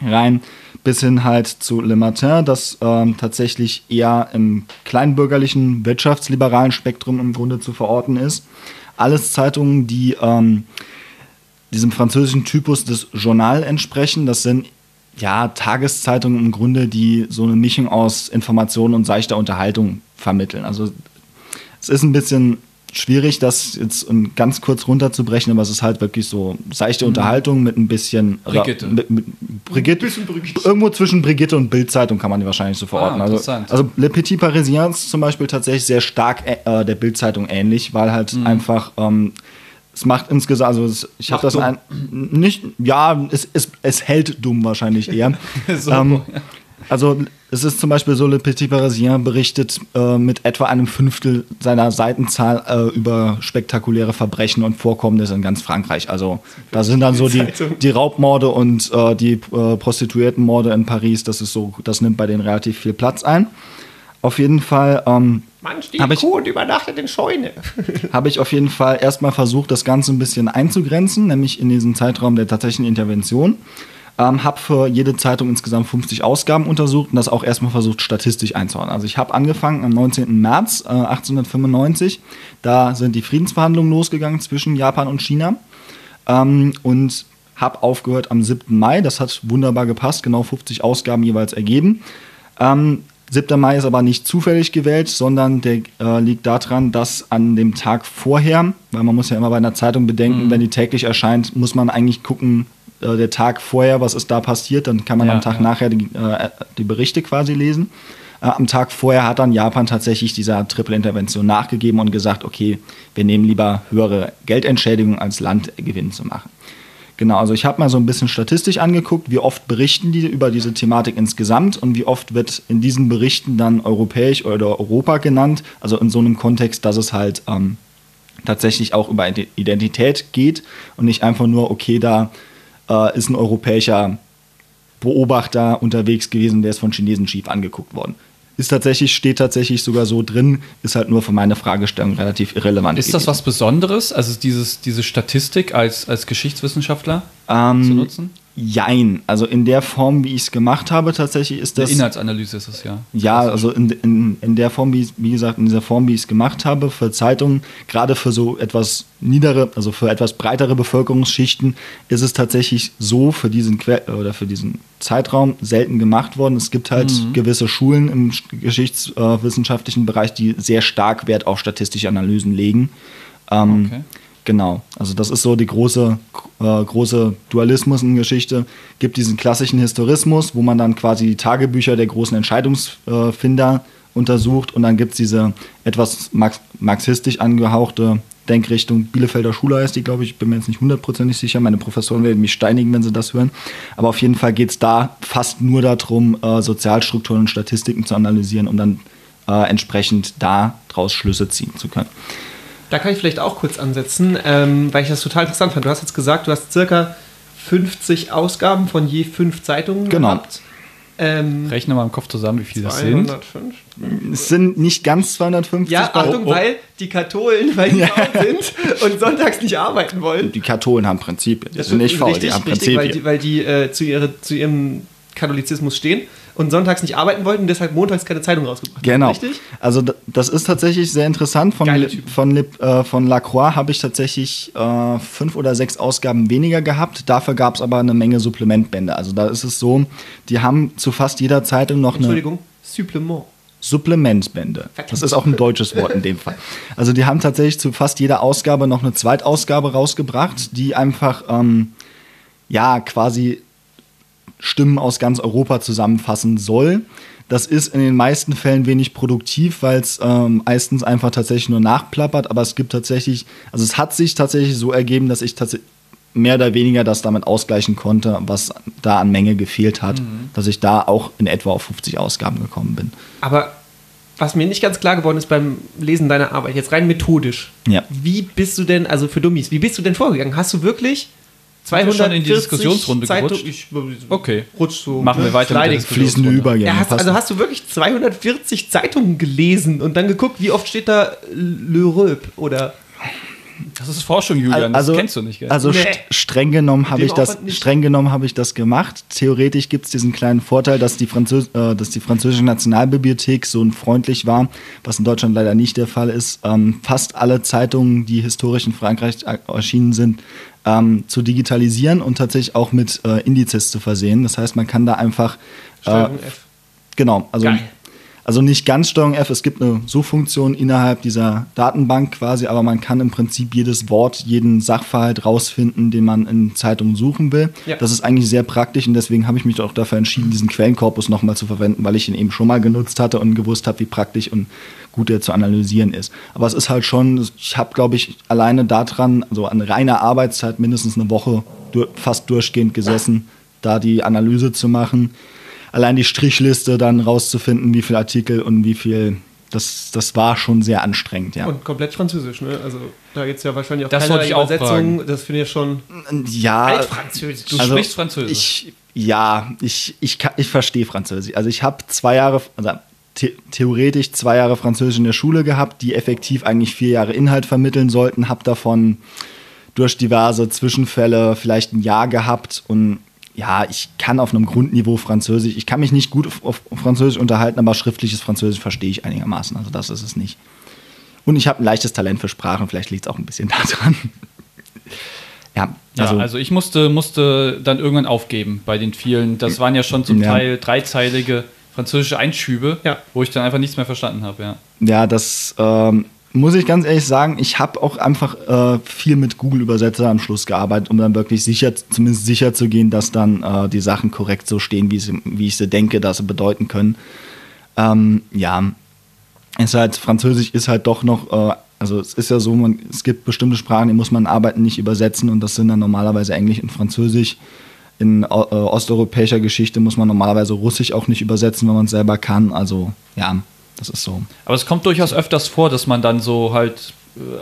[SPEAKER 4] rein bis hin halt zu Le Matin, das ähm, tatsächlich eher im kleinbürgerlichen, wirtschaftsliberalen Spektrum im Grunde zu verorten ist. Alles Zeitungen, die ähm, diesem französischen Typus des Journal entsprechen. Das sind ja Tageszeitungen im Grunde, die so eine Mischung aus Information und seichter Unterhaltung vermitteln. Also es ist ein bisschen schwierig, das jetzt ganz kurz runterzubrechen, aber es ist halt wirklich so seichte Unterhaltung mit ein bisschen
[SPEAKER 2] Brigitte.
[SPEAKER 4] Mit, mit Brigitte.
[SPEAKER 1] bisschen Brigitte.
[SPEAKER 4] Irgendwo zwischen Brigitte und Bildzeitung kann man die wahrscheinlich so verorten.
[SPEAKER 2] Ah,
[SPEAKER 4] also, also Le Petit Parisien ist zum Beispiel tatsächlich sehr stark äh, der Bildzeitung ähnlich, weil halt
[SPEAKER 2] Mhm.
[SPEAKER 4] einfach ähm, es macht insgesamt, also es, ich habe das ein, nicht, ja, es, es, es hält dumm wahrscheinlich eher.
[SPEAKER 2] So,
[SPEAKER 4] ähm,
[SPEAKER 2] ja.
[SPEAKER 4] Also es ist zum Beispiel so, Le Petit Parisien berichtet äh, mit etwa einem Fünftel seiner Seitenzahl äh, über spektakuläre Verbrechen und Vorkommnisse in ganz Frankreich. Also da sind dann so die, die Raubmorde und äh, die äh, Prostituiertenmorde in Paris. Das ist so, das nimmt bei denen relativ viel Platz ein. Auf jeden Fall ähm,
[SPEAKER 1] Mann,
[SPEAKER 4] Hab ich-
[SPEAKER 1] Kuh und übernachtet in Scheune.
[SPEAKER 4] habe ich auf jeden Fall erstmal versucht, das Ganze ein bisschen einzugrenzen, nämlich in diesen Zeitraum der tatsächlichen Intervention. Ähm, habe für jede Zeitung insgesamt 50 Ausgaben untersucht und das auch erstmal versucht, statistisch einzuordnen. Also ich habe angefangen am 19. März äh, 1895. Da sind die Friedensverhandlungen losgegangen zwischen Japan und China. Ähm, und habe aufgehört am 7. Mai. Das hat wunderbar gepasst, genau 50 Ausgaben jeweils ergeben. Ähm, 7. Mai ist aber nicht zufällig gewählt, sondern der äh, liegt daran, dass an dem Tag vorher, weil man muss ja immer bei einer Zeitung bedenken, wenn die täglich erscheint, muss man eigentlich gucken, äh, der Tag vorher, was ist da passiert, dann kann man
[SPEAKER 2] Ja,
[SPEAKER 4] am Tag
[SPEAKER 2] ja.
[SPEAKER 4] nachher die, äh, die Berichte quasi lesen. Äh, am Tag vorher hat dann Japan tatsächlich dieser Triple-Intervention nachgegeben und gesagt, okay, wir nehmen lieber höhere Geldentschädigungen als Landgewinn zu machen. Genau, also ich habe mal so ein bisschen statistisch angeguckt, wie oft berichten die über diese Thematik insgesamt und wie oft wird in diesen Berichten dann europäisch oder Europa genannt. Also in so einem Kontext, dass es halt ähm, tatsächlich auch über Ide- Identität geht und nicht einfach nur, okay, da äh, ist ein europäischer Beobachter unterwegs gewesen, der ist von Chinesen schief angeguckt worden. Ist tatsächlich, steht tatsächlich sogar so drin, ist halt nur für meine Fragestellung relativ irrelevant.
[SPEAKER 2] Ist das
[SPEAKER 4] gewesen.
[SPEAKER 2] was Besonderes, also dieses, diese Statistik als, als Geschichtswissenschaftler
[SPEAKER 4] Ähm,
[SPEAKER 2] zu nutzen?
[SPEAKER 4] Jein. Also in der Form, wie ich es gemacht habe, tatsächlich ist
[SPEAKER 2] Eine
[SPEAKER 4] das.
[SPEAKER 2] Inhaltsanalyse ist es ja.
[SPEAKER 4] Ja, also in, in, in der Form, wie, wie gesagt, in dieser Form, wie ich es gemacht habe, für Zeitungen, gerade für so etwas niedere, also für etwas breitere Bevölkerungsschichten, ist es tatsächlich so für diesen que oder für diesen Zeitraum selten gemacht worden. Es gibt halt gewisse Schulen im geschichtswissenschaftlichen Bereich, die sehr stark Wert auf statistische Analysen legen. Ähm,
[SPEAKER 2] Okay.
[SPEAKER 4] Genau, also das ist so die große, äh, große Dualismus in Geschichte. Gibt diesen klassischen Historismus, wo man dann quasi die Tagebücher der großen Entscheidungsfinder untersucht und dann gibt es diese etwas marx marxistisch angehauchte Denkrichtung. Bielefelder Schule heißt die, glaube ich, bin mir jetzt nicht hundertprozentig sicher. Meine Professoren werden mich steinigen, wenn sie das hören. Aber auf jeden Fall geht es da fast nur darum, äh, Sozialstrukturen und Statistiken zu analysieren, um dann äh, entsprechend daraus Schlüsse ziehen zu können.
[SPEAKER 1] Da kann ich vielleicht auch kurz ansetzen, ähm, weil ich das total interessant fand. Du hast jetzt gesagt, du hast circa 50 Ausgaben von je fünf Zeitungen
[SPEAKER 4] Genau.
[SPEAKER 1] gehabt. Ähm,
[SPEAKER 2] Rechne mal im Kopf zusammen, wie viele das sind.
[SPEAKER 1] 205.
[SPEAKER 4] Es sind nicht ganz 250.
[SPEAKER 1] Ja,
[SPEAKER 4] weil-
[SPEAKER 1] Achtung,
[SPEAKER 2] oh.
[SPEAKER 1] weil die Katholen, weil die faul sind und sonntags nicht arbeiten wollen.
[SPEAKER 4] Die Katholen haben Prinzipien. Die
[SPEAKER 1] Das
[SPEAKER 4] sind nicht faul,
[SPEAKER 1] richtig,
[SPEAKER 4] die haben
[SPEAKER 1] richtig,
[SPEAKER 4] Prinzipien.
[SPEAKER 1] weil die, weil die äh, zu, ihre, zu ihrem Katholizismus stehen und sonntags nicht arbeiten wollten und deshalb montags keine Zeitung rausgebracht haben.
[SPEAKER 4] Genau.
[SPEAKER 1] Richtig?
[SPEAKER 4] Also das ist tatsächlich sehr interessant. Von,
[SPEAKER 1] Typen.
[SPEAKER 4] von, äh, von Lacroix habe ich tatsächlich äh, fünf oder sechs Ausgaben weniger gehabt. Dafür gab es aber eine Menge Supplementbände. Also da ist es so, die haben zu fast jeder Zeitung noch eine
[SPEAKER 1] Entschuldigung, Supplement.
[SPEAKER 4] Supplementbände. Das ist auch ein deutsches Wort in dem Fall. Also die haben tatsächlich zu fast jeder Ausgabe noch eine Zweitausgabe rausgebracht, die einfach ähm, ja quasi Stimmen aus ganz Europa zusammenfassen soll. Das ist in den meisten Fällen wenig produktiv, weil es ähm, meistens einfach tatsächlich nur nachplappert. Aber es gibt tatsächlich, also es hat sich tatsächlich so ergeben, dass ich tatsächlich mehr oder weniger das damit ausgleichen konnte, was da an Menge gefehlt hat, dass ich da auch in etwa auf 50 Ausgaben gekommen bin.
[SPEAKER 1] Aber was mir nicht ganz klar geworden ist beim Lesen deiner Arbeit, jetzt rein methodisch.
[SPEAKER 4] Ja.
[SPEAKER 1] Wie bist du denn, also für Dummies, wie bist du denn vorgegangen? Hast du wirklich
[SPEAKER 2] wir
[SPEAKER 1] 240
[SPEAKER 2] schon in die Diskussionsrunde gerutscht?
[SPEAKER 1] Ich,
[SPEAKER 2] Okay.
[SPEAKER 1] Rutsch so.
[SPEAKER 2] Machen wir weiter mit.
[SPEAKER 4] Fließende Übergänge.
[SPEAKER 1] Ja, hast, also hast du wirklich 240 Zeitungen gelesen und dann geguckt, wie oft steht da Le Röp oder
[SPEAKER 2] Das ist Forschung, Julian.
[SPEAKER 4] also,
[SPEAKER 2] das kennst du nicht, gell?
[SPEAKER 4] Also
[SPEAKER 1] Nee.
[SPEAKER 4] st streng genommen habe ich das
[SPEAKER 1] nicht.
[SPEAKER 4] streng genommen habe ich das gemacht. Theoretisch gibt es diesen kleinen Vorteil, dass die, Französ äh, dass die französische Nationalbibliothek so freundlich war, was in Deutschland leider nicht der Fall ist. Ähm, fast alle Zeitungen, die historisch in Frankreich erschienen sind, ähm, zu digitalisieren und tatsächlich auch mit äh, Indizes zu versehen. Das heißt, man kann da einfach äh? Genau, also,
[SPEAKER 1] Geil.
[SPEAKER 4] also nicht ganz Steuerung F, es gibt eine Suchfunktion innerhalb dieser Datenbank quasi, aber man kann im Prinzip jedes Wort, jeden Sachverhalt rausfinden, den man in Zeitungen suchen will.
[SPEAKER 1] Ja.
[SPEAKER 4] Das ist eigentlich sehr praktisch und deswegen habe ich mich auch dafür entschieden, diesen Quellenkorpus nochmal zu verwenden, weil ich ihn eben schon mal genutzt hatte und gewusst habe, wie praktisch und gut er zu analysieren ist. Aber es ist halt schon, ich habe, glaube ich, alleine daran, also an reiner Arbeitszeit mindestens eine Woche fast durchgehend gesessen, da die Analyse zu machen allein die Strichliste dann rauszufinden, wie viele Artikel und wie viel, das, das war schon sehr anstrengend, ja.
[SPEAKER 1] Und komplett französisch, ne? Also da gibt es ja wahrscheinlich auch
[SPEAKER 2] Das
[SPEAKER 1] keine
[SPEAKER 2] wollte ich auch
[SPEAKER 1] Übersetzung. Das finde ich schon
[SPEAKER 4] ja,
[SPEAKER 1] altfranzösisch.
[SPEAKER 2] du sprichst Französisch.
[SPEAKER 4] Ich, ja, ich, ich, kann- ich verstehe Französisch. Also ich habe zwei Jahre, also the theoretisch zwei Jahre Französisch in der Schule gehabt, die effektiv eigentlich vier Jahre Inhalt vermitteln sollten, habe davon durch diverse Zwischenfälle vielleicht ein Jahr gehabt und ja, ich kann auf einem Grundniveau Französisch, ich kann mich nicht gut auf, auf Französisch unterhalten, aber schriftliches Französisch verstehe ich einigermaßen, also das ist es nicht. Und ich habe ein leichtes Talent für Sprachen, vielleicht liegt es auch ein bisschen daran. ja,
[SPEAKER 2] ja,
[SPEAKER 4] also,
[SPEAKER 2] also, ich musste, musste dann irgendwann aufgeben bei den vielen. Das waren ja schon zum
[SPEAKER 4] Ja.
[SPEAKER 2] Teil dreizeilige französische Einschübe,
[SPEAKER 1] Ja.
[SPEAKER 2] wo ich dann einfach nichts mehr verstanden habe. Ja.
[SPEAKER 4] Ja, das ähm, muss ich ganz ehrlich sagen. Ich habe auch einfach äh, viel mit Google-Übersetzer am Schluss gearbeitet, um dann wirklich sicher, zumindest sicher zu gehen, dass dann äh, die Sachen korrekt so stehen, wie, sie, wie ich sie denke, dass sie bedeuten können. Ähm, ja, ist halt, Französisch ist halt doch noch, äh, also es ist ja so, man, es gibt bestimmte Sprachen, die muss man Arbeiten nicht übersetzen und das sind dann normalerweise Englisch und Französisch. In äh, osteuropäischer Geschichte muss man normalerweise Russisch auch nicht übersetzen, wenn man es selber kann. Also ja, das ist so.
[SPEAKER 2] Aber es kommt durchaus öfters vor, dass man dann so halt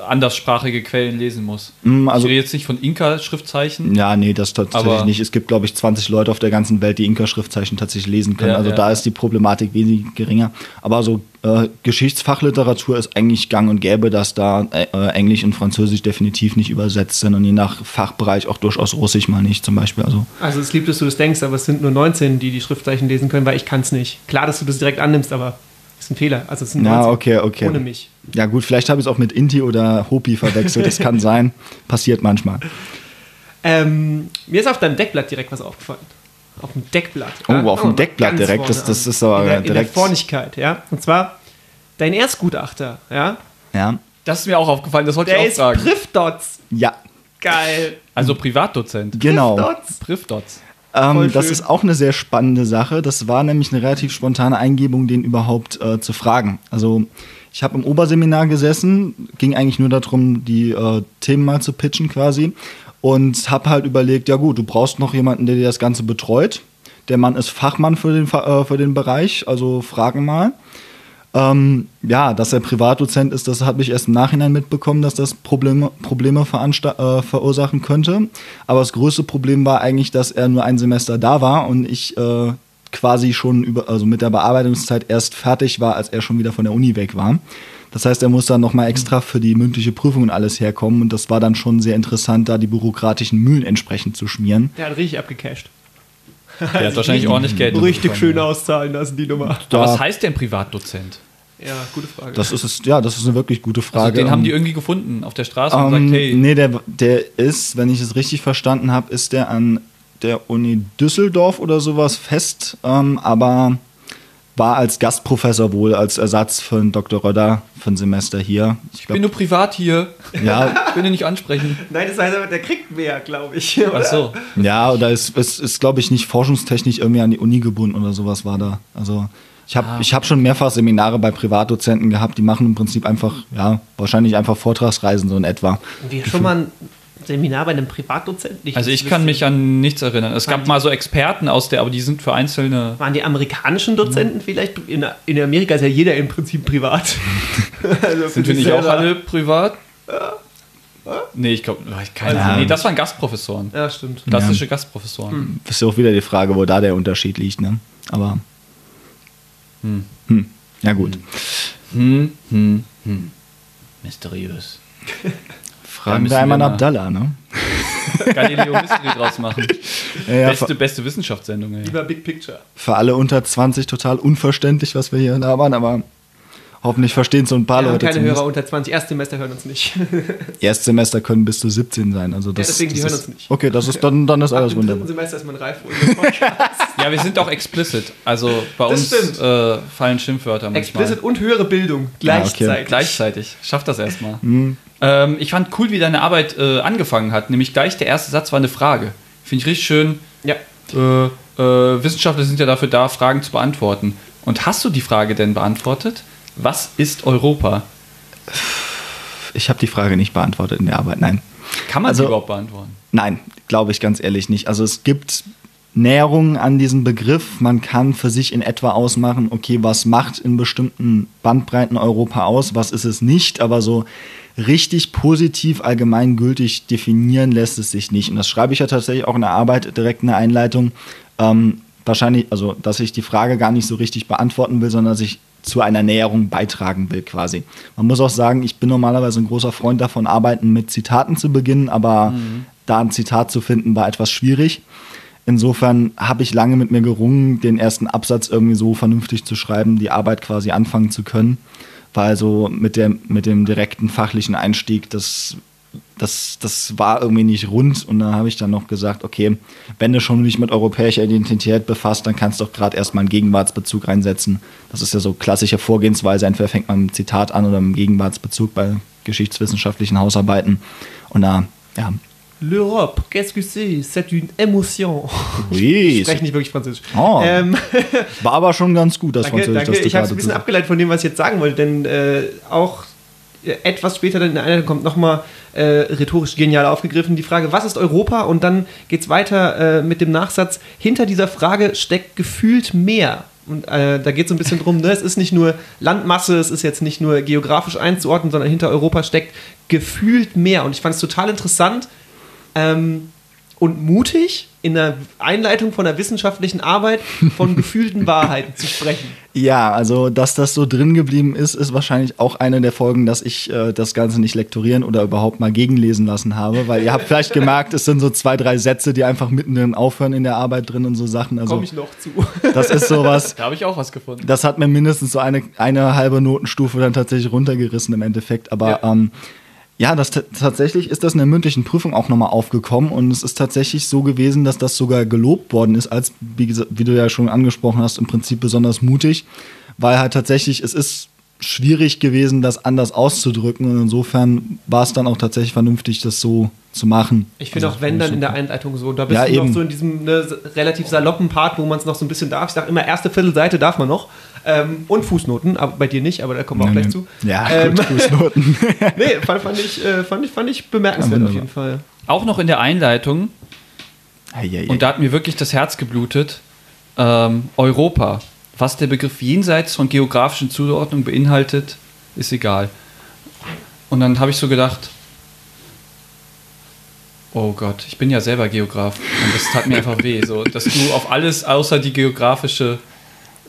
[SPEAKER 2] anderssprachige Quellen lesen muss.
[SPEAKER 4] Mm, also-
[SPEAKER 2] ich rede jetzt nicht von Inka-Schriftzeichen.
[SPEAKER 4] Ja, nee, das tatsächlich nicht. Es gibt, glaube ich, 20 Leute auf der ganzen Welt, die Inka-Schriftzeichen tatsächlich lesen können.
[SPEAKER 2] Ja,
[SPEAKER 4] also
[SPEAKER 2] ja,
[SPEAKER 4] da
[SPEAKER 2] ja.
[SPEAKER 4] ist die Problematik wesentlich geringer. Aber so äh, Geschichtsfachliteratur ist eigentlich gang und gäbe, dass da äh, äh, Englisch und Französisch definitiv nicht übersetzt sind und je nach Fachbereich auch durchaus Russisch mal nicht zum Beispiel. Also
[SPEAKER 1] Also es liebt, dass du das denkst, aber es sind nur 19, die die Schriftzeichen lesen können, weil ich kann es nicht. Klar, dass du das direkt annimmst, aber das ist ein Fehler. Also es sind
[SPEAKER 4] Ja,
[SPEAKER 1] 19
[SPEAKER 4] okay, okay.
[SPEAKER 1] ohne mich.
[SPEAKER 4] Ja gut, vielleicht habe ich es auch mit Inti oder Hopi verwechselt. Das kann sein. Passiert manchmal.
[SPEAKER 1] Ähm, mir ist auf deinem Deckblatt direkt was aufgefallen. Auf dem Deckblatt.
[SPEAKER 4] Oh,
[SPEAKER 1] ja?
[SPEAKER 4] auf dem
[SPEAKER 1] mal
[SPEAKER 4] Deckblatt direkt, das- das ist aber
[SPEAKER 1] in der, in der
[SPEAKER 4] direkt-
[SPEAKER 1] Vornigkeit, ja. Und zwar dein Erstgutachter, ja.
[SPEAKER 4] Ja.
[SPEAKER 2] Das ist mir auch aufgefallen, das wollte
[SPEAKER 1] Der
[SPEAKER 2] ich auch
[SPEAKER 1] ist
[SPEAKER 2] fragen.
[SPEAKER 1] Privdots.
[SPEAKER 4] Ja,
[SPEAKER 1] Geil.
[SPEAKER 2] Also Privatdozent.
[SPEAKER 4] genau.
[SPEAKER 1] Privdots.
[SPEAKER 2] Privdots.
[SPEAKER 4] Ähm, das ist auch eine sehr spannende Sache. Das war nämlich eine relativ spontane Eingebung, den überhaupt äh, zu fragen. Also ich habe im Oberseminar gesessen, ging eigentlich nur darum, die äh, Themen mal zu pitchen quasi und habe halt überlegt, ja gut, du brauchst noch jemanden, der dir das Ganze betreut. Der Mann ist Fachmann für den, äh, für den Bereich, also fragen mal. Ähm, ja, dass er Privatdozent ist, das habe ich erst im Nachhinein mitbekommen, dass das Probleme, Probleme äh, verursachen könnte. Aber das größte Problem war eigentlich, dass er nur ein Semester da war und ich äh, quasi schon über, also mit der Bearbeitungszeit erst fertig war, als er schon wieder von der Uni weg war. Das heißt, er muss dann nochmal extra für die mündliche Prüfung und alles herkommen und das war dann schon sehr interessant, da die bürokratischen Mühlen entsprechend zu schmieren.
[SPEAKER 1] Der hat richtig abgecasht.
[SPEAKER 2] Der hat wahrscheinlich ordentlich Geld.
[SPEAKER 1] Richtig schön
[SPEAKER 2] ja.
[SPEAKER 1] auszahlen lassen, die Nummer.
[SPEAKER 4] Da-
[SPEAKER 2] was heißt denn Privatdozent?
[SPEAKER 1] Ja, gute Frage.
[SPEAKER 4] Das ist es, ja, das ist eine wirklich gute Frage.
[SPEAKER 2] Also den haben
[SPEAKER 4] Ähm,
[SPEAKER 2] die irgendwie gefunden auf der Straße und
[SPEAKER 4] Ähm,
[SPEAKER 2] gesagt, hey,
[SPEAKER 4] Nee, der, der ist, wenn ich es richtig verstanden habe, ist der an der Uni Düsseldorf oder sowas fest, ähm, aber war als Gastprofessor wohl, als Ersatz für den Dr. Röder für ein Semester hier. Ich
[SPEAKER 2] ich bin
[SPEAKER 4] glaub,
[SPEAKER 2] nur privat hier.
[SPEAKER 4] ja,
[SPEAKER 2] Ich will ihn nicht ansprechen.
[SPEAKER 1] Nein, das heißt aber, der kriegt mehr, glaube ich.
[SPEAKER 2] Ach so.
[SPEAKER 4] ja, oder ist, ist, ist glaube ich, nicht forschungstechnisch irgendwie an die Uni gebunden oder sowas war da. Also ich habe
[SPEAKER 2] Ah.
[SPEAKER 4] ich hab schon mehrfach Seminare bei Privatdozenten gehabt, die machen im Prinzip einfach, ja, wahrscheinlich einfach Vortragsreisen so in etwa.
[SPEAKER 1] Wir schon mal ein Seminar bei einem Privatdozenten? Nicht,
[SPEAKER 2] Also ich kann mich an nichts erinnern. Es gab
[SPEAKER 1] die-
[SPEAKER 2] mal so Experten aus der, aber die sind für einzelne.
[SPEAKER 1] Waren die amerikanischen Dozenten vielleicht? In, in Amerika ist ja jeder im Prinzip privat. also
[SPEAKER 2] Sind wir nicht auch alle privat? Nee, ich glaube, keine Ahnung. Nee, das waren Gastprofessoren.
[SPEAKER 1] Ja, stimmt.
[SPEAKER 2] Klassische Gastprofessoren.
[SPEAKER 4] Das ist ja auch wieder die Frage, wo da der Unterschied liegt, ne? Aber. Hm. Ja, gut.
[SPEAKER 2] Hm, hm, hm. Mysteriös.
[SPEAKER 4] Fragen
[SPEAKER 2] müssen
[SPEAKER 4] wir einmal
[SPEAKER 2] wir
[SPEAKER 4] an
[SPEAKER 2] mal-
[SPEAKER 4] Abdallah, ne?
[SPEAKER 2] Galileo Mystery draus machen.
[SPEAKER 4] Ja, ja,
[SPEAKER 2] Beste, beste Wissenschaftssendung, ey.
[SPEAKER 1] Lieber Big Picture.
[SPEAKER 4] für alle unter 20 total unverständlich, was wir hier labern, aber hoffentlich verstehen so ein paar
[SPEAKER 1] haben
[SPEAKER 4] Leute.
[SPEAKER 1] keine
[SPEAKER 4] zumindest.
[SPEAKER 1] Hörer unter 20. Erstsemester hören uns nicht.
[SPEAKER 4] Erstsemester können bis zu 17 sein. Also das,
[SPEAKER 1] deswegen, die
[SPEAKER 4] das
[SPEAKER 1] hören
[SPEAKER 4] ist,
[SPEAKER 1] uns nicht.
[SPEAKER 4] Okay, das ist, dann, dann ist alles
[SPEAKER 1] Im dritten
[SPEAKER 4] wunderbar.
[SPEAKER 1] Semester ist man reif für.
[SPEAKER 2] Ja, wir sind auch explicit. Also bei
[SPEAKER 1] Das
[SPEAKER 2] uns äh, fallen Schimpfwörter manchmal.
[SPEAKER 1] Explicit und höhere Bildung
[SPEAKER 4] okay.
[SPEAKER 1] gleichzeitig.
[SPEAKER 2] Gleichzeitig. Schaff das erstmal.
[SPEAKER 4] Mhm.
[SPEAKER 2] Ähm, ich fand cool, wie deine Arbeit äh, angefangen hat. Nämlich gleich der erste Satz war eine Frage. Finde ich richtig schön.
[SPEAKER 1] Ja.
[SPEAKER 2] Äh, äh, Wissenschaftler sind ja dafür da, Fragen zu beantworten. Und hast du die Frage denn beantwortet? Was ist Europa?
[SPEAKER 4] Ich habe die Frage nicht beantwortet in der Arbeit, nein.
[SPEAKER 2] Kann man
[SPEAKER 4] Also-
[SPEAKER 2] sie überhaupt beantworten?
[SPEAKER 4] Nein, glaube ich ganz ehrlich nicht. Also es gibt Näherungen an diesen Begriff. Man kann für sich in etwa ausmachen, okay, was macht in bestimmten Bandbreiten Europa aus, was ist es nicht, aber so richtig positiv allgemeingültig definieren lässt es sich nicht. Und das schreibe ich ja tatsächlich auch in der Arbeit direkt in der Einleitung. Ähm, wahrscheinlich, also dass ich die Frage gar nicht so richtig beantworten will, sondern dass ich zu einer Näherung beitragen will quasi. Man muss auch sagen, ich bin normalerweise ein großer Freund davon, Arbeiten mit Zitaten zu beginnen, aber da ein Zitat zu finden, war etwas schwierig. Insofern habe ich lange mit mir gerungen, den ersten Absatz irgendwie so vernünftig zu schreiben, die Arbeit quasi anfangen zu können. Weil so mit, der, mit dem direkten fachlichen Einstieg, das, das, das war irgendwie nicht rund. Und dann habe ich dann noch gesagt, okay, wenn du schon dich mit europäischer Identität befasst, dann kannst du doch gerade erstmal einen Gegenwartsbezug reinsetzen. Das ist ja so klassische Vorgehensweise. Entweder fängt man mit einem Zitat an oder mit einem Gegenwartsbezug bei geschichtswissenschaftlichen Hausarbeiten. Und da, ja,
[SPEAKER 1] L'Europe, qu'est-ce que c'est? C'est une émotion.
[SPEAKER 4] oui,
[SPEAKER 1] Ich spreche nicht wirklich Französisch.
[SPEAKER 4] Oh.
[SPEAKER 1] Ähm,
[SPEAKER 4] war aber schon ganz gut, das
[SPEAKER 1] danke,
[SPEAKER 4] Französisch,
[SPEAKER 1] danke.
[SPEAKER 4] das du
[SPEAKER 1] Ich habe es ein bisschen abgeleitet von dem, was ich jetzt sagen wollte, denn äh, auch etwas später dann in der Einleitung kommt nochmal äh, rhetorisch genial aufgegriffen die Frage, was ist Europa? Und dann geht es weiter äh, mit dem Nachsatz, hinter dieser Frage steckt gefühlt mehr. Und äh, da geht es so ein bisschen drum, ne? es ist nicht nur Landmasse, es ist jetzt nicht nur geografisch einzuordnen, sondern hinter Europa steckt gefühlt mehr. Und ich fand es total interessant, ähm, und mutig, in der Einleitung von einer wissenschaftlichen Arbeit von gefühlten Wahrheiten zu sprechen.
[SPEAKER 4] Ja, also dass das so drin geblieben ist, ist wahrscheinlich auch eine der Folgen, dass ich äh, das Ganze nicht lektorieren oder überhaupt mal gegenlesen lassen habe, weil ihr habt vielleicht gemerkt, es sind so zwei, drei Sätze, die einfach mittendrin aufhören in der Arbeit drin und so Sachen. Also
[SPEAKER 1] Komme ich noch zu.
[SPEAKER 4] das ist sowas,
[SPEAKER 2] Da habe ich auch was gefunden.
[SPEAKER 4] das hat mir mindestens so eine, eine halbe Notenstufe dann tatsächlich runtergerissen im Endeffekt. Aber
[SPEAKER 1] Ja.
[SPEAKER 4] ja, ähm, ja das tatsächlich ist das in der mündlichen Prüfung auch nochmal aufgekommen und es ist tatsächlich so gewesen, dass das sogar gelobt worden ist, als, wie, wie du ja schon angesprochen hast, im Prinzip besonders mutig, weil halt tatsächlich, es ist schwierig gewesen, das anders auszudrücken und insofern war es dann auch tatsächlich vernünftig, das so zu machen.
[SPEAKER 1] Ich finde
[SPEAKER 4] Also,
[SPEAKER 1] auch, wenn dann in der Einleitung so, da bist
[SPEAKER 4] Ja,
[SPEAKER 1] du noch
[SPEAKER 4] eben.
[SPEAKER 1] so in diesem ne, relativ saloppen Part, wo man es noch so ein bisschen darf. Ich sage immer, erste Viertelseite darf man noch. Ähm, und Fußnoten, aber bei dir nicht, aber da kommen wir auch gleich zu.
[SPEAKER 4] Ja,
[SPEAKER 1] ähm,
[SPEAKER 4] gut, Fußnoten.
[SPEAKER 1] nee, fand, fand, ich, äh, fand, ich, fand ich bemerkenswert
[SPEAKER 4] Ja,
[SPEAKER 1] auf jeden Fall.
[SPEAKER 2] Auch noch in der Einleitung,
[SPEAKER 4] Ei, ei, ei.
[SPEAKER 2] und da hat mir wirklich das Herz geblutet, ähm, Europa. Was der Begriff jenseits von geografischen Zuordnungen beinhaltet, ist egal. Und dann habe ich so gedacht, oh Gott, ich bin ja selber Geograf und das tat mir einfach weh, so, dass du auf alles außer die geografische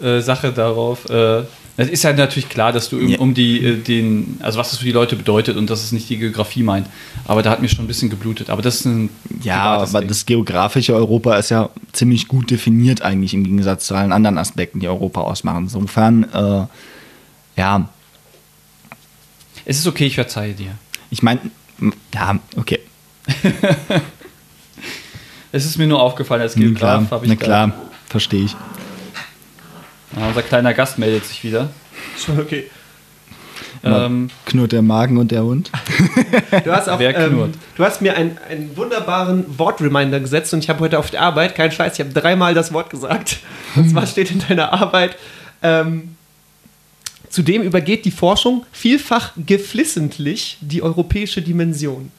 [SPEAKER 2] äh, Sache darauf. Äh, es ist ja natürlich klar, dass du um, um die, äh, den, also was das für die Leute bedeutet und dass es nicht die Geografie meint. Aber da hat mir schon ein bisschen geblutet. Aber das ist ein
[SPEAKER 4] Ja, aber
[SPEAKER 2] Ding.
[SPEAKER 4] das geografische Europa ist ja ziemlich gut definiert eigentlich im Gegensatz zu allen anderen Aspekten, die Europa ausmachen. Insofern, äh, ja,
[SPEAKER 2] Es ist okay, ich verzeihe dir.
[SPEAKER 4] ich meine, ja, okay.
[SPEAKER 2] Es ist mir nur aufgefallen als Geograf. hab ich
[SPEAKER 4] na klar, verstehe ich.
[SPEAKER 2] Ja, unser kleiner Gast meldet sich wieder.
[SPEAKER 1] Schon okay.
[SPEAKER 2] Ähm,
[SPEAKER 4] Knurrt der Magen und der Hund.
[SPEAKER 1] Du hast, auch,
[SPEAKER 2] Wer
[SPEAKER 1] ähm,
[SPEAKER 2] knurrt?
[SPEAKER 1] du hast mir einen, einen wunderbaren Wortreminder gesetzt und ich habe heute auf der Arbeit, kein Scheiß, ich habe dreimal das Wort gesagt. Und zwar steht in deiner Arbeit, ähm, zudem übergeht die Forschung vielfach geflissentlich die europäische Dimension.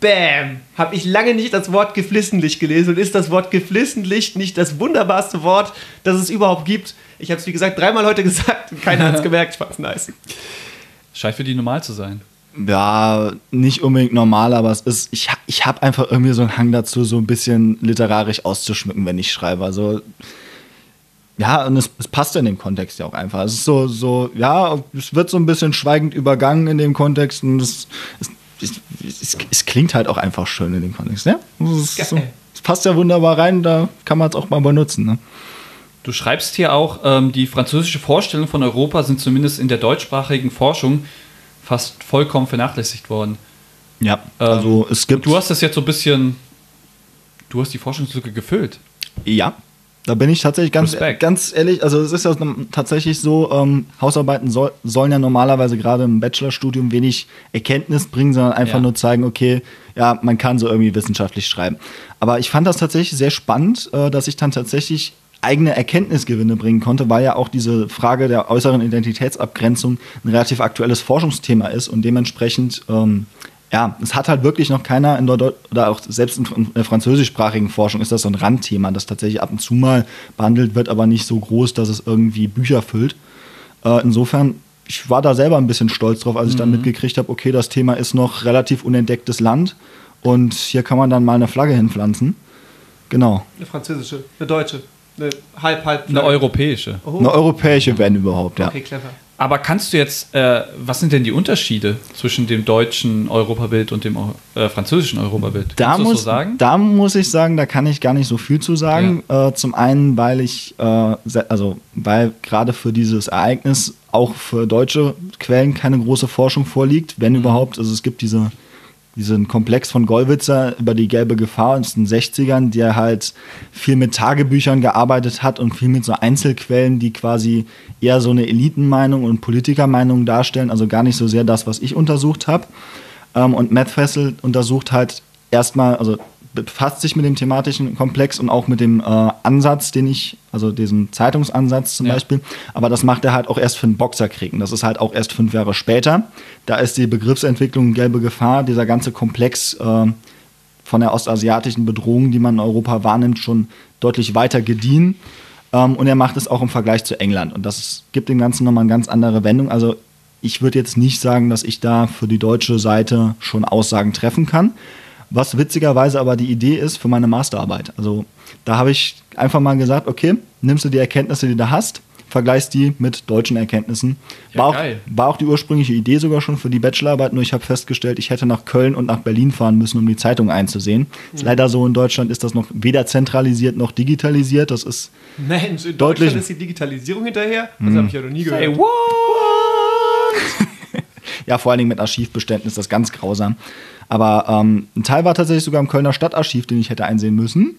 [SPEAKER 1] Bam! Habe ich lange nicht das Wort geflissentlich gelesen und ist das Wort geflissentlich nicht das wunderbarste Wort, das es überhaupt gibt? Ich habe es wie gesagt dreimal heute gesagt und keiner hat es gemerkt. Ich fand's nice.
[SPEAKER 2] scheint für die normal zu sein.
[SPEAKER 4] Ja, nicht unbedingt normal, aber es ist, ich, ich habe einfach irgendwie so einen Hang dazu, so ein bisschen literarisch auszuschmücken, wenn ich schreibe. Also, ja, und es, es passt in dem Kontext ja auch einfach. Es ist so, so, ja, es wird so ein bisschen schweigend übergangen in dem Kontext und es, es, es, es, es klingt halt auch einfach schön in dem Kontext, ne? Es, so, es passt ja wunderbar rein, da kann man es auch mal benutzen, ne?
[SPEAKER 2] Du schreibst hier auch, ähm, die französische Vorstellungen von Europa sind zumindest in der deutschsprachigen Forschung fast vollkommen vernachlässigt worden.
[SPEAKER 4] Ja, also es gibt.
[SPEAKER 2] Du hast das jetzt so ein bisschen, du hast die Forschungslücke gefüllt.
[SPEAKER 4] Ja, da bin ich tatsächlich ganz,
[SPEAKER 2] Respekt.
[SPEAKER 4] ganz ehrlich. Also es ist ja tatsächlich so, ähm, Hausarbeiten soll, sollen ja normalerweise gerade im Bachelorstudium wenig Erkenntnis bringen, sondern einfach
[SPEAKER 2] Ja.
[SPEAKER 4] nur zeigen, okay, ja, man kann so irgendwie wissenschaftlich schreiben. Aber ich fand das tatsächlich sehr spannend, äh, dass ich dann tatsächlich eigene Erkenntnisgewinne bringen konnte, weil ja auch diese Frage der äußeren Identitätsabgrenzung ein relativ aktuelles Forschungsthema ist und dementsprechend ähm, ja, es hat halt wirklich noch keiner in der oder auch selbst in der französischsprachigen Forschung ist das so ein Randthema, das tatsächlich ab und zu mal behandelt wird, aber nicht so groß, dass es irgendwie Bücher füllt. Äh, insofern, ich war da selber ein bisschen stolz drauf, als ich dann mitgekriegt habe, okay, das Thema ist noch relativ unentdecktes Land und hier kann man dann mal eine Flagge hinpflanzen. Genau.
[SPEAKER 1] Eine französische, eine deutsche, eine halb, halb.
[SPEAKER 2] Eine europäische.
[SPEAKER 1] Oh.
[SPEAKER 4] Eine europäische, wenn überhaupt, ja.
[SPEAKER 1] Okay, clever.
[SPEAKER 2] Aber kannst du jetzt, äh, was sind denn die Unterschiede zwischen dem deutschen Europabild und dem äh, französischen Europabild?
[SPEAKER 4] Da
[SPEAKER 2] Kannst du das
[SPEAKER 4] muss,
[SPEAKER 2] so sagen?
[SPEAKER 4] da muss ich sagen, da kann ich gar nicht so viel zu sagen. Äh, zum einen, weil ich, äh, also weil gerade für dieses Ereignis auch für deutsche Quellen keine große Forschung vorliegt, wenn
[SPEAKER 2] Mhm.
[SPEAKER 4] überhaupt. Also es gibt diese, diesen Komplex von Gollwitzer über die gelbe Gefahr aus den 60ern, der halt viel mit Tagebüchern gearbeitet hat und viel mit so Einzelquellen, die quasi eher so eine Elitenmeinung und Politikermeinung darstellen, also gar nicht so sehr das, was ich untersucht habe. Ähm, und Matt Fessel untersucht halt erstmal, also befasst sich mit dem thematischen Komplex und auch mit dem äh, Ansatz, den ich, also diesem Zeitungsansatz zum
[SPEAKER 2] Ja.
[SPEAKER 4] Beispiel. Aber das macht er halt auch erst für den Boxerkrieg. Und das ist halt auch erst fünf Jahre später. Da ist die Begriffsentwicklung gelbe Gefahr, dieser ganze Komplex äh, von der ostasiatischen Bedrohung, die man in Europa wahrnimmt, schon deutlich weiter gediehen. Ähm, und er macht es auch im Vergleich zu England. Und das gibt dem Ganzen nochmal eine ganz andere Wendung. Also ich würde jetzt nicht sagen, dass ich da für die deutsche Seite schon Aussagen treffen kann. Was witzigerweise aber die Idee ist für meine Masterarbeit. Also da habe ich einfach mal gesagt, okay, nimmst du die Erkenntnisse, die du hast, vergleichst die mit deutschen Erkenntnissen.
[SPEAKER 2] Ja,
[SPEAKER 4] war, auch, war auch die ursprüngliche Idee sogar schon für die Bachelorarbeit, nur ich habe festgestellt, ich hätte nach Köln und nach Berlin fahren müssen, um die Zeitung einzusehen. Ist leider so, in Deutschland ist das noch weder zentralisiert noch digitalisiert. Das ist
[SPEAKER 1] Mensch, in
[SPEAKER 4] Deutlich.
[SPEAKER 1] Deutschland ist die Digitalisierung hinterher? Das habe ich ja noch nie gehört.
[SPEAKER 2] Ey, what?
[SPEAKER 4] Ja, vor allen Dingen mit Archivbeständen ist das ganz grausam. Aber ähm, ein Teil war tatsächlich sogar im Kölner Stadtarchiv, den ich hätte einsehen müssen.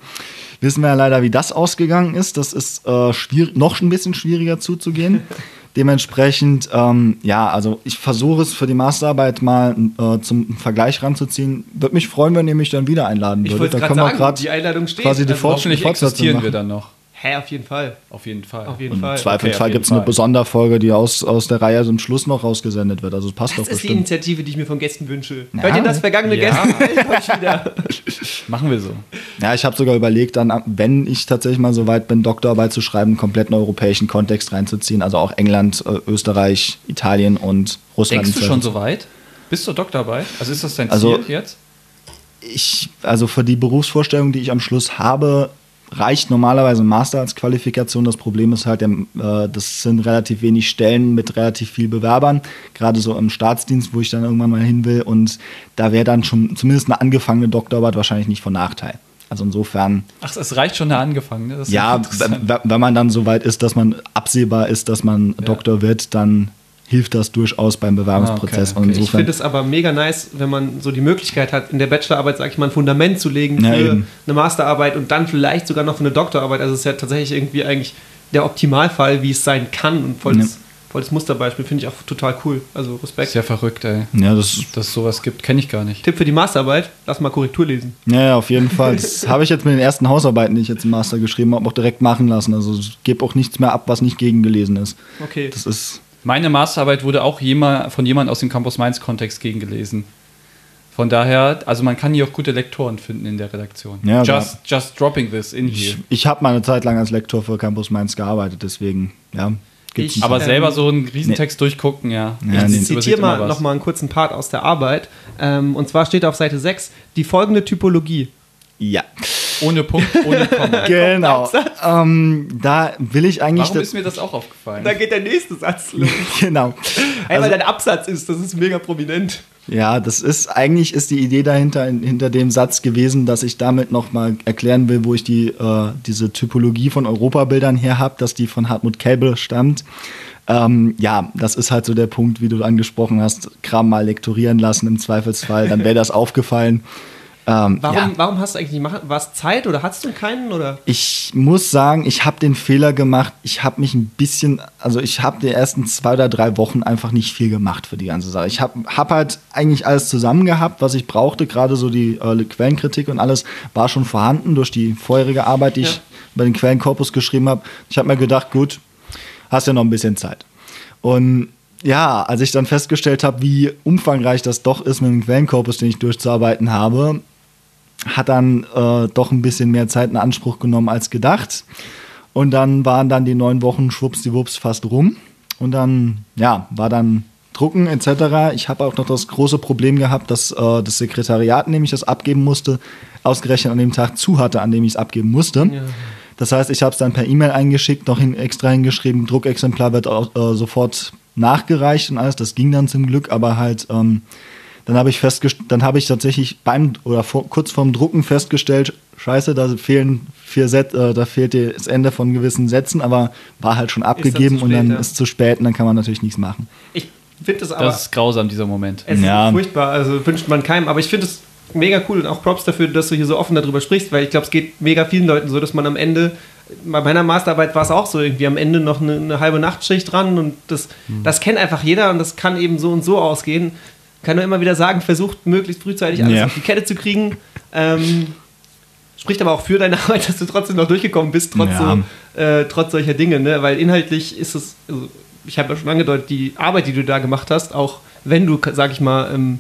[SPEAKER 4] Wissen wir ja leider, wie das ausgegangen ist. Das ist äh, noch ein bisschen schwieriger zuzugehen. Dementsprechend, ähm, ja, also ich versuche es für die Masterarbeit mal äh, zum Vergleich ranzuziehen. Würde mich freuen, wenn ihr mich dann wieder einladen
[SPEAKER 1] Ich
[SPEAKER 4] würdet.
[SPEAKER 1] wollte
[SPEAKER 4] Da
[SPEAKER 1] gerade
[SPEAKER 4] können wir
[SPEAKER 1] sagen,
[SPEAKER 4] grad
[SPEAKER 1] die Einladung steht.
[SPEAKER 4] quasi die
[SPEAKER 1] Also
[SPEAKER 2] Hoffentlich existieren wir dann noch.
[SPEAKER 1] Hä, auf jeden Fall.
[SPEAKER 2] Auf jeden Fall.
[SPEAKER 1] Auf jeden
[SPEAKER 4] Und
[SPEAKER 1] Fall.
[SPEAKER 4] im Zweifelsfall
[SPEAKER 2] Okay,
[SPEAKER 4] gibt es eine
[SPEAKER 2] Fall.
[SPEAKER 4] Sonderfolge, die aus, aus der Reihe zum Schluss noch rausgesendet wird. Also es passt
[SPEAKER 1] Das
[SPEAKER 4] doch
[SPEAKER 1] ist die
[SPEAKER 4] bestimmt.
[SPEAKER 1] Initiative, die ich mir von Gästen wünsche.
[SPEAKER 4] Ja.
[SPEAKER 1] Hört ihr das vergangene
[SPEAKER 2] Ja.
[SPEAKER 1] Gäste?
[SPEAKER 2] Machen wir so.
[SPEAKER 4] Ja, ich habe sogar überlegt, dann, wenn ich tatsächlich mal so weit bin, Doktorarbeit zu schreiben, einen kompletten europäischen Kontext reinzuziehen. Also auch England, äh, Österreich, Italien und Russland.
[SPEAKER 2] Denkst du schon so weit? Bist du Doktorarbeit? Also ist das dein
[SPEAKER 4] Also-
[SPEAKER 2] Ziel jetzt?
[SPEAKER 4] ich, also für die Berufsvorstellung, die ich am Schluss habe, reicht normalerweise ein Master als Qualifikation. Das Problem ist halt, äh, das sind relativ wenig Stellen mit relativ viel Bewerbern, gerade so im Staatsdienst, wo ich dann irgendwann mal hin will. Und da wäre dann schon zumindest eine angefangene Doktorarbeit wahrscheinlich nicht von Nachteil. Also insofern,
[SPEAKER 2] Ach, es reicht schon der angefangen. Ne? Das ist
[SPEAKER 4] ja, wenn wenn man dann so weit ist, dass man absehbar ist, dass man Doktor wird, dann hilft das durchaus beim Bewerbungsprozess.
[SPEAKER 2] Ah, okay,
[SPEAKER 4] Und
[SPEAKER 2] okay.
[SPEAKER 1] Ich
[SPEAKER 4] insofern,
[SPEAKER 1] finde es aber mega nice, wenn man so die Möglichkeit hat, in der Bachelorarbeit, sag ich mal, ein Fundament zu legen
[SPEAKER 4] Ja,
[SPEAKER 1] für
[SPEAKER 4] eben.
[SPEAKER 1] eine Masterarbeit und dann vielleicht sogar noch für eine Doktorarbeit. Also es ist ja tatsächlich irgendwie eigentlich der Optimalfall, wie es sein kann und voll das, voll das Musterbeispiel finde ich auch total cool. Also Respekt.
[SPEAKER 2] ist ja verrückt, ey.
[SPEAKER 4] ja, das
[SPEAKER 2] Dass es sowas gibt, kenne ich gar nicht.
[SPEAKER 1] Tipp für die Masterarbeit, lass mal Korrektur lesen.
[SPEAKER 4] Ja, ja, auf jeden Fall. Das habe ich jetzt mit den ersten Hausarbeiten, die ich jetzt im Master geschrieben habe, auch direkt machen lassen. Also ich gebe auch nichts mehr ab, was nicht gegengelesen ist.
[SPEAKER 1] Okay.
[SPEAKER 4] Das ist.
[SPEAKER 2] Meine Masterarbeit wurde auch jemand, von jemand aus dem Campus Mainz-Kontext gegengelesen. Von daher, also man kann hier auch gute Lektoren finden in der Redaktion.
[SPEAKER 4] Ja,
[SPEAKER 2] just, just dropping this in
[SPEAKER 4] Ich,
[SPEAKER 2] here.
[SPEAKER 4] ich habe mal eine Zeit lang als Lektor für Campus Mainz gearbeitet, deswegen, ja.
[SPEAKER 1] Ich-
[SPEAKER 2] Aber
[SPEAKER 1] Ähm,
[SPEAKER 2] selber so einen Riesentext durchgucken, ja.
[SPEAKER 4] Ja, nee.
[SPEAKER 1] Ich zitiere mal nochmal einen kurzen Part aus der Arbeit. Ähm, und zwar steht auf Seite 6 die folgende Typologie.
[SPEAKER 4] Ja,
[SPEAKER 2] Ohne Punkt, ohne Komma.
[SPEAKER 4] genau. Ähm, da will ich eigentlich.
[SPEAKER 2] Warum ist mir das auch aufgefallen?
[SPEAKER 1] Da geht der nächste Satz los.
[SPEAKER 4] genau.
[SPEAKER 1] Hey,
[SPEAKER 4] Also-
[SPEAKER 1] weil dein Absatz ist, das ist mega prominent.
[SPEAKER 4] Ja, das ist eigentlich ist die Idee dahinter hinter dem Satz gewesen, dass ich damit noch mal erklären will, wo ich die äh, diese Typologie von Europabildern her habe, dass die von Hartmut Kelbel stammt. Ähm, ja, das ist halt so der Punkt, wie du angesprochen hast, Kram mal lektorieren lassen im Zweifelsfall, dann wäre das aufgefallen. Ähm,
[SPEAKER 1] Warum,
[SPEAKER 4] ja.
[SPEAKER 1] warum hast du eigentlich nicht es Zeit oder hattest du keinen? Oder?
[SPEAKER 4] Ich muss sagen, ich habe den Fehler gemacht. Ich habe mich ein bisschen, also ich habe die ersten zwei oder drei Wochen einfach nicht viel gemacht für die ganze Sache. Ich habe hab halt eigentlich alles zusammen gehabt, was ich brauchte. Gerade so die äh, Quellenkritik und alles war schon vorhanden durch die vorherige Arbeit, die
[SPEAKER 1] Ja.
[SPEAKER 4] ich über den Quellenkorpus geschrieben habe. Ich habe mir gedacht, gut, hast ja noch ein bisschen Zeit. Und ja, als ich dann festgestellt habe, wie umfangreich das doch ist mit dem Quellenkorpus, den ich durchzuarbeiten habe, hat dann äh, doch ein bisschen mehr Zeit in Anspruch genommen als gedacht. Und dann waren dann die neun Wochen schwuppsdiwupps fast rum. Und dann, ja, war dann Drucken etc. Ich habe auch noch das große Problem gehabt, dass äh, das Sekretariat, in dem ich das abgeben musste, ausgerechnet an dem Tag zu hatte, an dem ich es abgeben musste. Das heißt, ich habe es dann per E-Mail eingeschickt, noch hin, extra hingeschrieben, Druckexemplar wird auch, äh, sofort nachgereicht und alles. Das ging dann zum Glück, aber halt, ähm, dann habe ich festgestellt, dann habe ich tatsächlich beim oder vor, kurz vorm Drucken festgestellt, scheiße, da fehlen vier Set, äh, da fehlt dir das Ende von gewissen Sätzen, aber war halt schon abgegeben
[SPEAKER 1] zu
[SPEAKER 4] und dann
[SPEAKER 1] ja.
[SPEAKER 4] ist zu spät und dann kann man natürlich nichts machen.
[SPEAKER 1] Ich finde das aber.
[SPEAKER 2] Das ist grausam, dieser Moment.
[SPEAKER 1] Es
[SPEAKER 4] Ja.
[SPEAKER 1] ist furchtbar, also wünscht man keinem. Aber ich finde es mega cool und auch Props dafür, dass du hier so offen darüber sprichst, weil ich glaube, es geht mega vielen Leuten so, dass man am Ende, bei meiner Masterarbeit war es auch so, irgendwie am Ende noch eine, eine halbe Nachtschicht dran und das, das kennt einfach jeder und das kann eben so und so ausgehen. Kann nur immer wieder sagen, versucht möglichst frühzeitig alles
[SPEAKER 4] Ja.
[SPEAKER 1] auf die Kette zu kriegen. Ähm, spricht aber auch für deine Arbeit, dass du trotzdem noch durchgekommen bist, trotz,
[SPEAKER 4] Ja.
[SPEAKER 1] so, äh, trotz solcher Dinge, ne? weil inhaltlich ist es, also ich habe ja schon angedeutet, die Arbeit, die du da gemacht hast, auch wenn du, sag ich mal, ähm,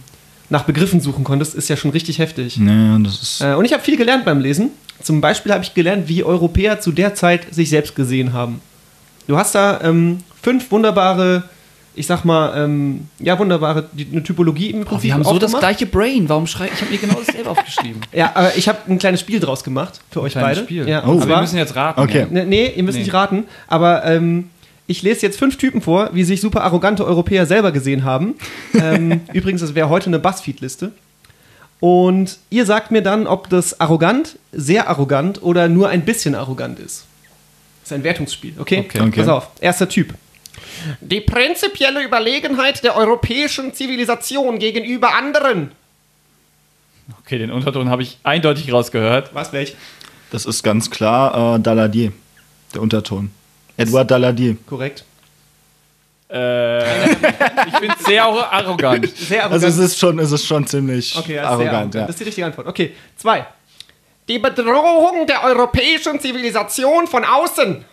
[SPEAKER 1] nach Begriffen suchen konntest, ist ja schon richtig heftig.
[SPEAKER 4] Ja, das ist.
[SPEAKER 1] Äh, und ich habe viel gelernt beim Lesen. Zum Beispiel habe ich gelernt, wie Europäer zu der Zeit sich selbst gesehen haben. Du hast da ähm, fünf wunderbare, ich sag mal, ähm, ja, wunderbare, die, eine Typologie im Prinzip
[SPEAKER 2] wir haben so das gleiche Brain. Warum schreibe ich? habe mir genau dasselbe aufgeschrieben.
[SPEAKER 1] Ja, aber ich habe ein kleines Spiel draus gemacht für euch
[SPEAKER 2] Kleines
[SPEAKER 1] beide.
[SPEAKER 2] Spiel.
[SPEAKER 1] Ja,
[SPEAKER 4] Oh.
[SPEAKER 2] Aber wir müssen jetzt raten.
[SPEAKER 4] Okay.
[SPEAKER 2] Ja.
[SPEAKER 1] Ne, nee, ihr müsst
[SPEAKER 2] Nee.
[SPEAKER 1] nicht raten, aber ähm, ich lese jetzt fünf Typen vor, wie sich super arrogante Europäer selber gesehen haben. ähm, übrigens, das wäre heute eine Buzzfeed-Liste. Und ihr sagt mir dann, ob das arrogant, sehr arrogant oder nur ein bisschen arrogant ist. Das ist ein Wertungsspiel, okay?
[SPEAKER 2] Okay.
[SPEAKER 4] Okay.
[SPEAKER 1] Pass auf, erster Typ. Die prinzipielle Überlegenheit der europäischen Zivilisation gegenüber anderen.
[SPEAKER 2] Okay, den Unterton habe ich eindeutig rausgehört.
[SPEAKER 1] Was, welch?
[SPEAKER 4] Das ist ganz klar äh, Daladier, der Unterton. Edward Daladier.
[SPEAKER 1] Korrekt.
[SPEAKER 2] Äh, ich bin sehr arrogant.
[SPEAKER 1] Sehr arrogant.
[SPEAKER 4] Also es ist schon, es ist schon ziemlich
[SPEAKER 1] Okay, ja,
[SPEAKER 4] arrogant.
[SPEAKER 1] arrogant.
[SPEAKER 4] Ja.
[SPEAKER 1] Das ist die richtige Antwort. Okay, zwei. Die Bedrohung der europäischen Zivilisation von außen.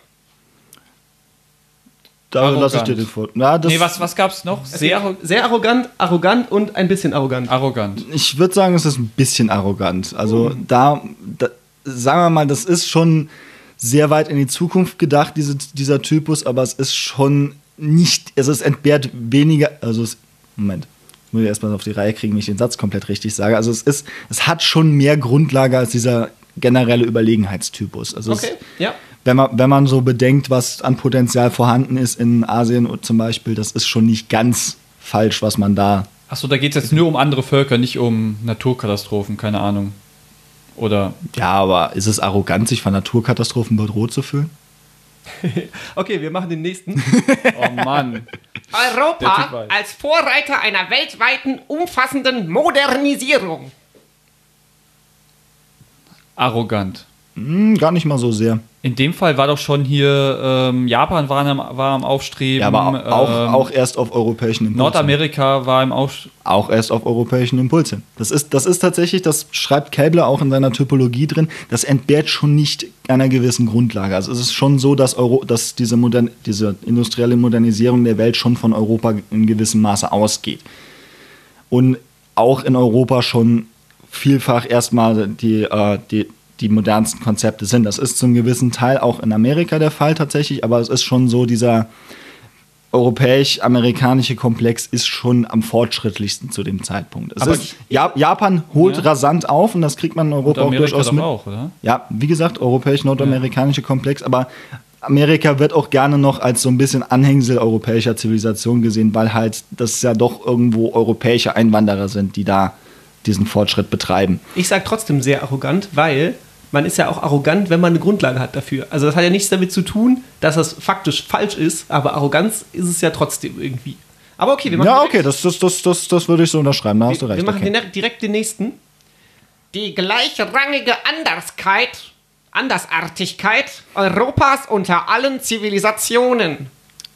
[SPEAKER 4] Da lasse ich dir den vor. Na, das,
[SPEAKER 2] Nee, was, was gab's noch? Sehr arro-
[SPEAKER 1] Sehr arrogant, arrogant und ein bisschen arrogant.
[SPEAKER 2] arrogant.
[SPEAKER 4] Ich würde sagen, es ist ein bisschen arrogant. Also da, da, sagen wir mal, das ist schon sehr weit in die Zukunft gedacht, diese, dieser Typus, aber es ist schon nicht, also es entbehrt weniger, also es, Moment, muss ich erstmal auf die Reihe kriegen, wenn ich den Satz komplett richtig sage. Also es ist, es hat schon mehr Grundlage als dieser generelle Überlegenheitstypus. Also
[SPEAKER 1] Okay,
[SPEAKER 4] es,
[SPEAKER 1] ja.
[SPEAKER 4] Wenn man, wenn man so bedenkt, was an Potenzial vorhanden ist in Asien zum Beispiel, das ist schon nicht ganz falsch, was man da
[SPEAKER 2] Achso, da geht es jetzt nur um andere Völker, nicht um Naturkatastrophen, keine Ahnung. Oder
[SPEAKER 4] Ja, aber ist es arrogant, sich von Naturkatastrophen bedroht zu fühlen?
[SPEAKER 1] Okay, wir machen den nächsten.
[SPEAKER 2] Oh Mann.
[SPEAKER 1] Europa als Vorreiter einer weltweiten umfassenden Modernisierung.
[SPEAKER 2] Arrogant.
[SPEAKER 4] Hm, gar nicht mal so sehr.
[SPEAKER 2] In dem Fall war doch schon hier, ähm, Japan war am, war am Aufstreben.
[SPEAKER 4] Ja, aber auch,
[SPEAKER 2] ähm,
[SPEAKER 4] auch erst auf europäischen Impuls.
[SPEAKER 2] Nordamerika war im Aufstreben.
[SPEAKER 4] Auch erst auf europäischen Impuls hin. Das ist, das ist tatsächlich, das schreibt Käbler auch in seiner Typologie drin, das entbehrt schon nicht einer gewissen Grundlage. Also es ist schon so, dass, Euro, dass diese, modern, diese industrielle Modernisierung der Welt schon von Europa in gewissem Maße ausgeht. Und auch in Europa schon vielfach erstmal die, äh, die, die modernsten Konzepte sind. Das ist zum gewissen Teil auch in Amerika der Fall tatsächlich, aber es ist schon so, dieser europäisch-amerikanische Komplex ist schon am fortschrittlichsten zu dem Zeitpunkt. Ist, ja, Japan holt
[SPEAKER 2] Ja.
[SPEAKER 4] rasant auf und das kriegt man in Europa auch durchaus mit.
[SPEAKER 2] auch?
[SPEAKER 4] Ja, wie gesagt, europäisch-nordamerikanische Komplex, aber Amerika wird auch gerne noch als so ein bisschen Anhängsel europäischer Zivilisation gesehen, weil halt das ja doch irgendwo europäische Einwanderer sind, die da diesen Fortschritt betreiben.
[SPEAKER 1] Ich sage trotzdem sehr arrogant, weil man ist ja auch arrogant, wenn man eine Grundlage hat dafür. Also das hat ja nichts damit zu tun, dass das faktisch falsch ist, aber Arroganz ist es ja trotzdem irgendwie. Aber okay, wir machen
[SPEAKER 4] Ja, okay, das, das, das, das, das würde ich so unterschreiben, da hast du recht.
[SPEAKER 1] wir machen
[SPEAKER 4] okay.
[SPEAKER 1] den, direkt den nächsten. Die gleichrangige Anderskeit, Andersartigkeit Europas unter allen Zivilisationen.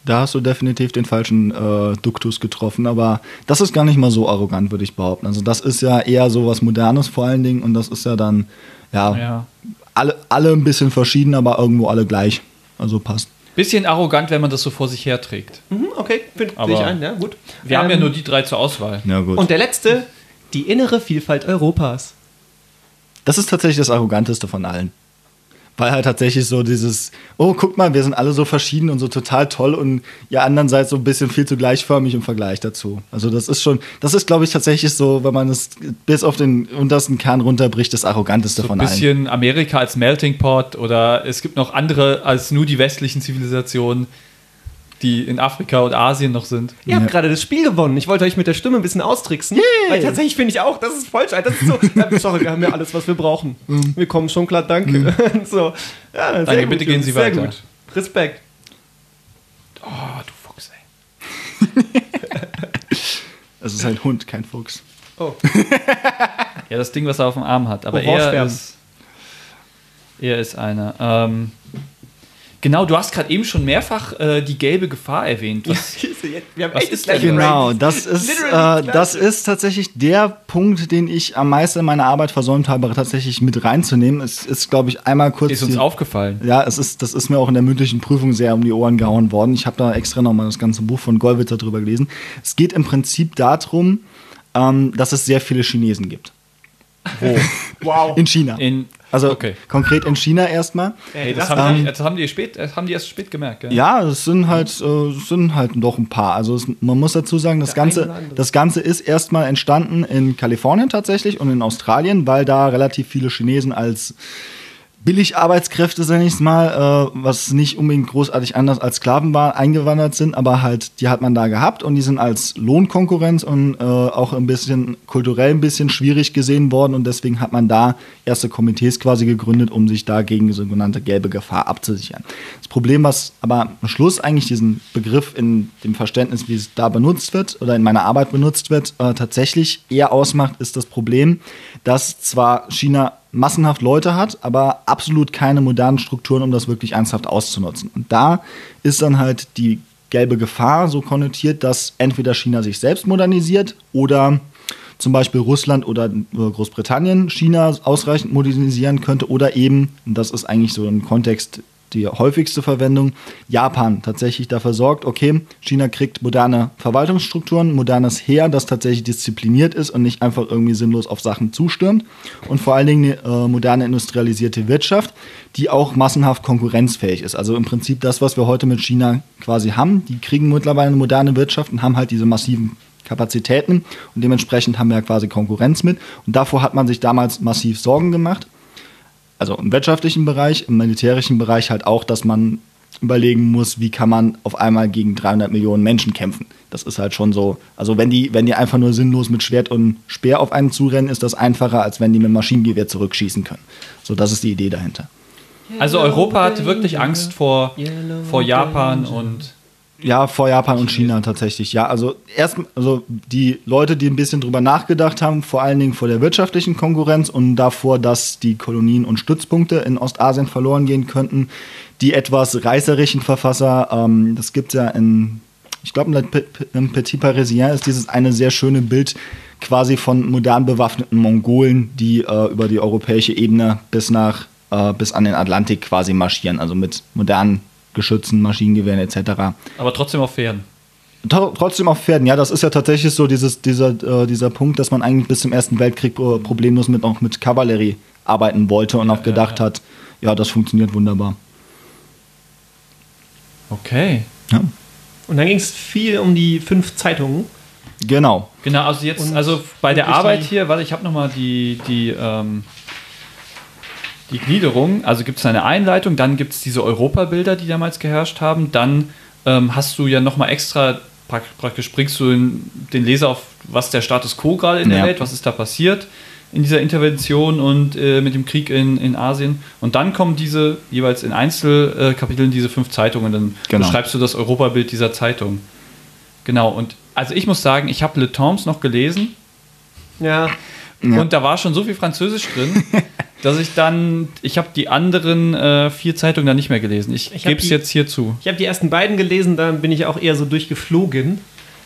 [SPEAKER 4] Da hast du definitiv den falschen äh, Duktus getroffen, aber das ist gar nicht mal so arrogant, würde ich behaupten. Also das ist ja eher so was Modernes vor allen Dingen und das ist ja dann, ja,
[SPEAKER 2] Ja.
[SPEAKER 4] Alle, alle ein bisschen verschieden, aber irgendwo alle gleich. Also passt.
[SPEAKER 2] Bisschen arrogant, wenn man das so vor sich herträgt.
[SPEAKER 1] Mhm, okay, finde ich ein, ja, gut.
[SPEAKER 2] Wir haben ja
[SPEAKER 1] Ähm,
[SPEAKER 2] nur die drei zur Auswahl.
[SPEAKER 4] Ja, gut.
[SPEAKER 1] Und der letzte, die innere Vielfalt Europas.
[SPEAKER 4] das ist tatsächlich das Arroganteste von allen. Weil halt tatsächlich so dieses, oh, guck mal, wir sind alle so verschieden und so total toll und ihr anderen seid so ein bisschen viel zu gleichförmig im Vergleich dazu. Also das ist schon, das ist glaube ich tatsächlich so, wenn man es bis auf den untersten Kern runterbricht, das Arroganteste
[SPEAKER 2] So ein
[SPEAKER 4] von allen.
[SPEAKER 2] bisschen Amerika als Melting Pot oder es gibt noch andere als nur die westlichen Zivilisationen, die in Afrika und Asien noch sind.
[SPEAKER 1] Ihr habt
[SPEAKER 4] Ja.
[SPEAKER 1] gerade das Spiel gewonnen. Ich wollte euch mit der Stimme ein bisschen austricksen. Weil tatsächlich finde ich auch, das ist falsch. Das ist so, sorry, wir haben ja alles, was wir brauchen. Wir kommen schon klar, danke. so, ja, sehr
[SPEAKER 2] Danke,
[SPEAKER 1] gut,
[SPEAKER 2] bitte gehen Sie
[SPEAKER 1] sehr
[SPEAKER 2] weiter.
[SPEAKER 1] gut. Respekt.
[SPEAKER 2] Oh, du Fuchs, ey.
[SPEAKER 4] Es ist ein Hund, kein Fuchs.
[SPEAKER 1] Oh,
[SPEAKER 2] Ja, das Ding, was er auf dem Arm hat. Aber er
[SPEAKER 1] Orangesterben.
[SPEAKER 2] ist, er ist einer. Ähm, genau, du hast gerade eben schon mehrfach äh, die gelbe Gefahr erwähnt. Was,
[SPEAKER 1] wir haben
[SPEAKER 2] Was
[SPEAKER 1] echt
[SPEAKER 2] ist
[SPEAKER 1] gleiche
[SPEAKER 4] Genau, das ist, äh, das ist tatsächlich der Punkt, den ich am meisten in meiner Arbeit versäumt habe, tatsächlich mit reinzunehmen. Es ist, glaube ich, einmal kurz.
[SPEAKER 2] ist uns
[SPEAKER 4] die-
[SPEAKER 2] aufgefallen.
[SPEAKER 4] Ja, es ist, das ist mir auch in der mündlichen Prüfung sehr um die Ohren gehauen worden. Ich habe da extra nochmal das ganze Buch von Gollwitzer drüber gelesen. Es geht im Prinzip darum, ähm, dass es sehr viele Chinesen gibt.
[SPEAKER 2] Wo?
[SPEAKER 1] Wow.
[SPEAKER 4] In China.
[SPEAKER 2] In,
[SPEAKER 4] also
[SPEAKER 2] okay.
[SPEAKER 4] konkret in China erstmal.
[SPEAKER 2] Hey, das,
[SPEAKER 1] das
[SPEAKER 2] haben die,
[SPEAKER 4] ähm,
[SPEAKER 2] das, haben die spät, das haben die erst spät gemerkt, gell?
[SPEAKER 4] Ja, es sind halt, äh, es sind halt doch ein paar. Also es, man muss dazu sagen, das
[SPEAKER 1] Der
[SPEAKER 4] Ganze, das Ganze ist erstmal entstanden in Kalifornien tatsächlich und in Australien, weil da relativ viele Chinesen als Billigarbeitskräfte, sag ich mal, äh, was nicht unbedingt großartig anders als Sklaven war, eingewandert sind, aber halt, die hat man da gehabt und die sind als Lohnkonkurrenz und äh, auch ein bisschen kulturell ein bisschen schwierig gesehen worden und deswegen hat man da erste Komitees quasi gegründet, um sich da gegen die sogenannte gelbe Gefahr abzusichern. Das Problem, was aber am Schluss eigentlich diesen Begriff in dem Verständnis, wie es da benutzt wird oder in meiner Arbeit benutzt wird, äh, tatsächlich eher ausmacht, ist das Problem, dass zwar China massenhaft Leute hat, aber absolut keine modernen Strukturen, um das wirklich ernsthaft auszunutzen. Und da ist dann halt die gelbe Gefahr so konnotiert, dass entweder China sich selbst modernisiert oder zum Beispiel Russland oder äh, Großbritannien China ausreichend modernisieren könnte oder eben, und das ist eigentlich so im Kontext die häufigste Verwendung, Japan tatsächlich dafür sorgt, okay, China kriegt moderne Verwaltungsstrukturen, modernes Heer, das tatsächlich diszipliniert ist und nicht einfach irgendwie sinnlos auf Sachen zustürmt. Und vor allen Dingen eine äh, moderne industrialisierte Wirtschaft, die auch massenhaft konkurrenzfähig ist. Also im Prinzip das, was wir heute mit China quasi haben, die kriegen mittlerweile eine moderne Wirtschaft und haben halt diese massiven Kapazitäten. Und dementsprechend haben wir ja quasi Konkurrenz mit. Und davor hat man sich damals massiv Sorgen gemacht also im wirtschaftlichen Bereich, im militärischen Bereich halt auch, dass man überlegen muss, wie kann man auf einmal gegen 300 Millionen Menschen kämpfen. Das ist halt schon so. Also wenn die, wenn die einfach nur sinnlos mit Schwert und Speer auf einen zurennen, ist das einfacher, als wenn die mit Maschinengewehr zurückschießen können. So, das ist die Idee dahinter.
[SPEAKER 2] Also Europa hat wirklich Angst vor, vor Japan und
[SPEAKER 4] ja, vor Japan und China tatsächlich. Ja, also erst, also die Leute, die ein bisschen drüber nachgedacht haben, vor allen Dingen vor der wirtschaftlichen Konkurrenz und davor, dass die Kolonien und Stützpunkte in Ostasien verloren gehen könnten. Die etwas reißerischen Verfasser, ähm, das gibt es ja in, ich glaube, im Petit Parisien ist dieses eine sehr schöne Bild quasi von modern bewaffneten Mongolen, die äh, über die europäische Ebene bis nach äh, bis an den Atlantik quasi marschieren, also mit modernen Geschützen, Maschinengewehren etc.
[SPEAKER 2] Aber trotzdem auf Pferden.
[SPEAKER 4] Trotzdem auf Pferden, ja, das ist ja tatsächlich so dieses, dieser, äh, dieser Punkt, dass man eigentlich bis zum Ersten Weltkrieg äh, problemlos mit, auch mit Kavallerie arbeiten wollte und auch gedacht ja, ja. hat, ja, das funktioniert wunderbar.
[SPEAKER 2] Okay.
[SPEAKER 1] Ja. Und dann ging es viel um die fünf Zeitungen.
[SPEAKER 4] Genau.
[SPEAKER 2] Genau, also jetzt, und also bei der Arbeit hier, warte, ich habe nochmal die, die ähm, die Gliederung, also gibt es eine Einleitung, dann gibt es diese Europabilder, die damals geherrscht haben, dann ähm, hast du ja nochmal extra, praktisch bringst du den Leser auf, was der Status quo gerade in der ja. Welt, was ist da passiert in dieser Intervention und äh, mit dem Krieg in, in Asien. Und dann kommen diese jeweils in Einzelkapiteln diese fünf Zeitungen, dann genau. beschreibst du das Europabild dieser Zeitung. Genau, und also ich muss sagen, ich habe Le Temps noch gelesen.
[SPEAKER 1] Ja.
[SPEAKER 2] Und da war schon so viel Französisch drin. dass ich dann, ich habe die anderen äh, vier Zeitungen dann nicht mehr gelesen. Ich, ich gebe es jetzt hier zu.
[SPEAKER 1] Ich habe die ersten beiden gelesen, dann bin ich auch eher so durchgeflogen.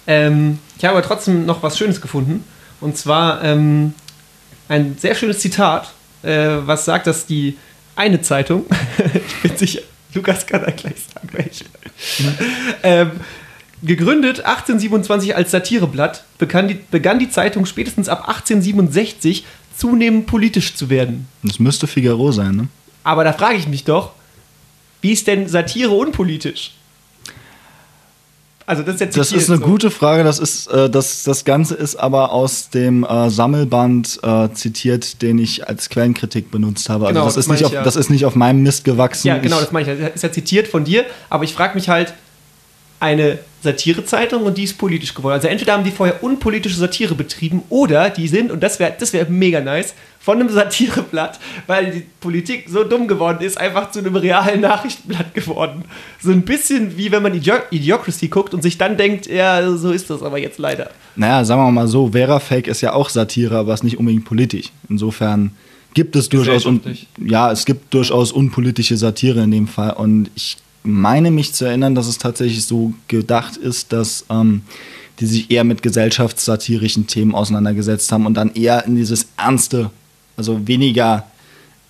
[SPEAKER 1] Ähm, ich habe aber trotzdem noch was Schönes gefunden. Und zwar ähm, ein sehr schönes Zitat, äh, was sagt, dass die eine Zeitung, ich bin sicher, Lukas kann da gleich sagen, welche. ähm, gegründet 1827 als Satireblatt, begann die, begann die Zeitung spätestens ab 1867 zunehmend politisch zu werden.
[SPEAKER 4] Das müsste Figaro sein, ne?
[SPEAKER 1] Aber da frage ich mich doch, wie ist denn Satire unpolitisch?
[SPEAKER 4] Also das ist, jetzt das ist eine so. gute Frage. Das ist äh, das, das Ganze ist aber aus dem äh, Sammelband äh, zitiert, den ich als Quellenkritik benutzt habe. Also genau, das, das, ist nicht auf, ja. das ist nicht auf meinem Mist gewachsen.
[SPEAKER 1] Ja, genau, das meine ich. Das ist ja zitiert von dir, aber ich frage mich halt, eine Satirezeitung und die ist politisch geworden. Also entweder haben die vorher unpolitische Satire betrieben oder die sind, und das wäre das wär mega nice, von einem Satireblatt, weil die Politik so dumm geworden ist, einfach zu einem realen Nachrichtenblatt geworden. So ein bisschen wie wenn man Idiocracy guckt und sich dann denkt, ja, so ist das aber jetzt leider.
[SPEAKER 4] Naja, sagen wir mal so, Vera Fake ist ja auch Satire, aber ist nicht unbedingt politisch. Insofern gibt es durchaus, un ja, es gibt durchaus unpolitische Satire in dem Fall und ich meine mich zu erinnern, dass es tatsächlich so gedacht ist, dass ähm, die sich eher mit gesellschaftssatirischen Themen auseinandergesetzt haben und dann eher in dieses Ernste, also weniger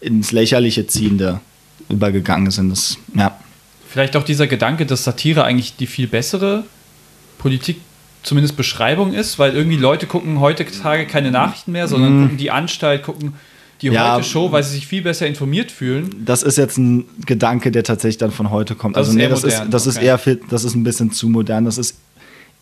[SPEAKER 4] ins Lächerliche ziehende übergegangen sind. Das, ja.
[SPEAKER 2] Vielleicht auch dieser Gedanke, dass Satire eigentlich die viel bessere Politik zumindest Beschreibung ist, weil irgendwie Leute gucken heutzutage keine Nachrichten mehr, sondern mm. gucken die Anstalt, gucken die ja, heute Show, weil sie sich viel besser informiert fühlen.
[SPEAKER 4] Das ist jetzt ein Gedanke, der tatsächlich dann von heute kommt. Das also nee, das, ist, das okay. ist eher viel, das ist ein bisschen zu modern. Das ist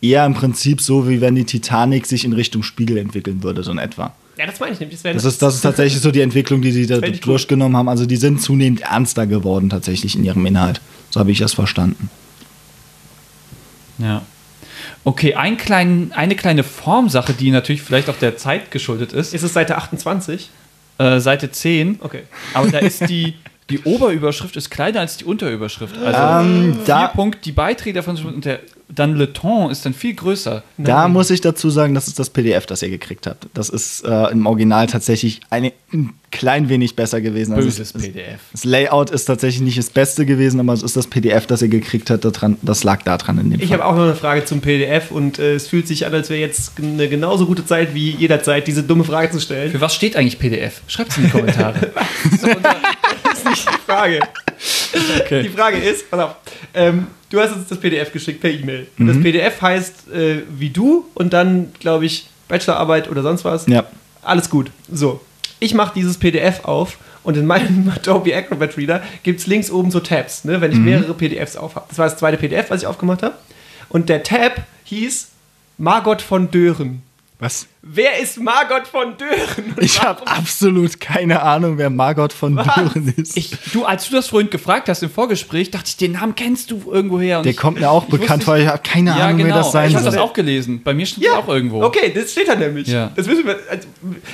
[SPEAKER 4] eher im Prinzip so, wie wenn die Titanic sich in Richtung Spiegel entwickeln würde, so in etwa.
[SPEAKER 1] Ja, das meine ich nämlich.
[SPEAKER 4] Das, das, ist, das ist tatsächlich so die Entwicklung, die sie da durchgenommen haben. Also die sind zunehmend ernster geworden tatsächlich in ihrem Inhalt. So habe ich das verstanden.
[SPEAKER 2] Ja. Okay, ein klein, eine kleine Formsache, die natürlich vielleicht auch der Zeit geschuldet ist.
[SPEAKER 1] Ist es Seite 28?
[SPEAKER 2] Äh, Seite 10.
[SPEAKER 1] Okay.
[SPEAKER 2] Aber da ist die, die Oberüberschrift ist kleiner als die Unterüberschrift. Also ähm, da Punkt, die Beiträge davon und der dann Le Temps ist dann viel größer.
[SPEAKER 4] Da muss ich dazu sagen, das ist das PDF, das ihr gekriegt habt. Das ist äh, im Original tatsächlich eine, ein klein wenig besser gewesen. Also
[SPEAKER 2] Böses
[SPEAKER 4] es-
[SPEAKER 2] PDF.
[SPEAKER 4] Das Layout ist tatsächlich nicht das Beste gewesen, aber es ist das PDF, das ihr gekriegt habt. Daran, das lag da dran in dem
[SPEAKER 1] Ich habe auch noch eine Frage zum PDF und äh, es fühlt sich an, als wäre jetzt eine genauso gute Zeit wie jederzeit, diese dumme Frage zu stellen.
[SPEAKER 2] Für was steht eigentlich PDF? Schreibt es in die Kommentare.
[SPEAKER 1] Das ist nicht die Frage. Die
[SPEAKER 2] okay.
[SPEAKER 1] Frage ist, pass auf, ähm, du hast uns das PDF geschickt per E-Mail. Und
[SPEAKER 4] Mhm.
[SPEAKER 1] das PDF heißt äh, wie du und dann, glaube ich, Bachelorarbeit oder sonst was.
[SPEAKER 4] Ja.
[SPEAKER 1] Alles gut. So, ich mache dieses PDF auf und in meinem Adobe Acrobat Reader gibt es links oben so Tabs, ne, wenn ich mehrere PDFs auf habe. Das war das zweite PDF, was ich aufgemacht habe. Und der Tab hieß Margot von Dören.
[SPEAKER 4] Was?
[SPEAKER 1] Wer ist Margot von Dören?
[SPEAKER 4] Ich habe absolut keine Ahnung, wer Margot von
[SPEAKER 1] Was?
[SPEAKER 4] Düren ist.
[SPEAKER 2] Ich, du, als du das vorhin gefragt hast im Vorgespräch, dachte ich, den Namen kennst du irgendwoher. Und
[SPEAKER 4] Der
[SPEAKER 2] ich-
[SPEAKER 4] kommt mir auch bekannt vor. Ich habe keine
[SPEAKER 2] Ja,
[SPEAKER 4] Ahnung,
[SPEAKER 2] genau.
[SPEAKER 4] wer das sein
[SPEAKER 2] ich habe
[SPEAKER 4] soll.
[SPEAKER 2] das auch gelesen. Bei mir steht das auch irgendwo.
[SPEAKER 1] Okay, das steht da nämlich.
[SPEAKER 2] Ja.
[SPEAKER 1] Das wissen wir. Also,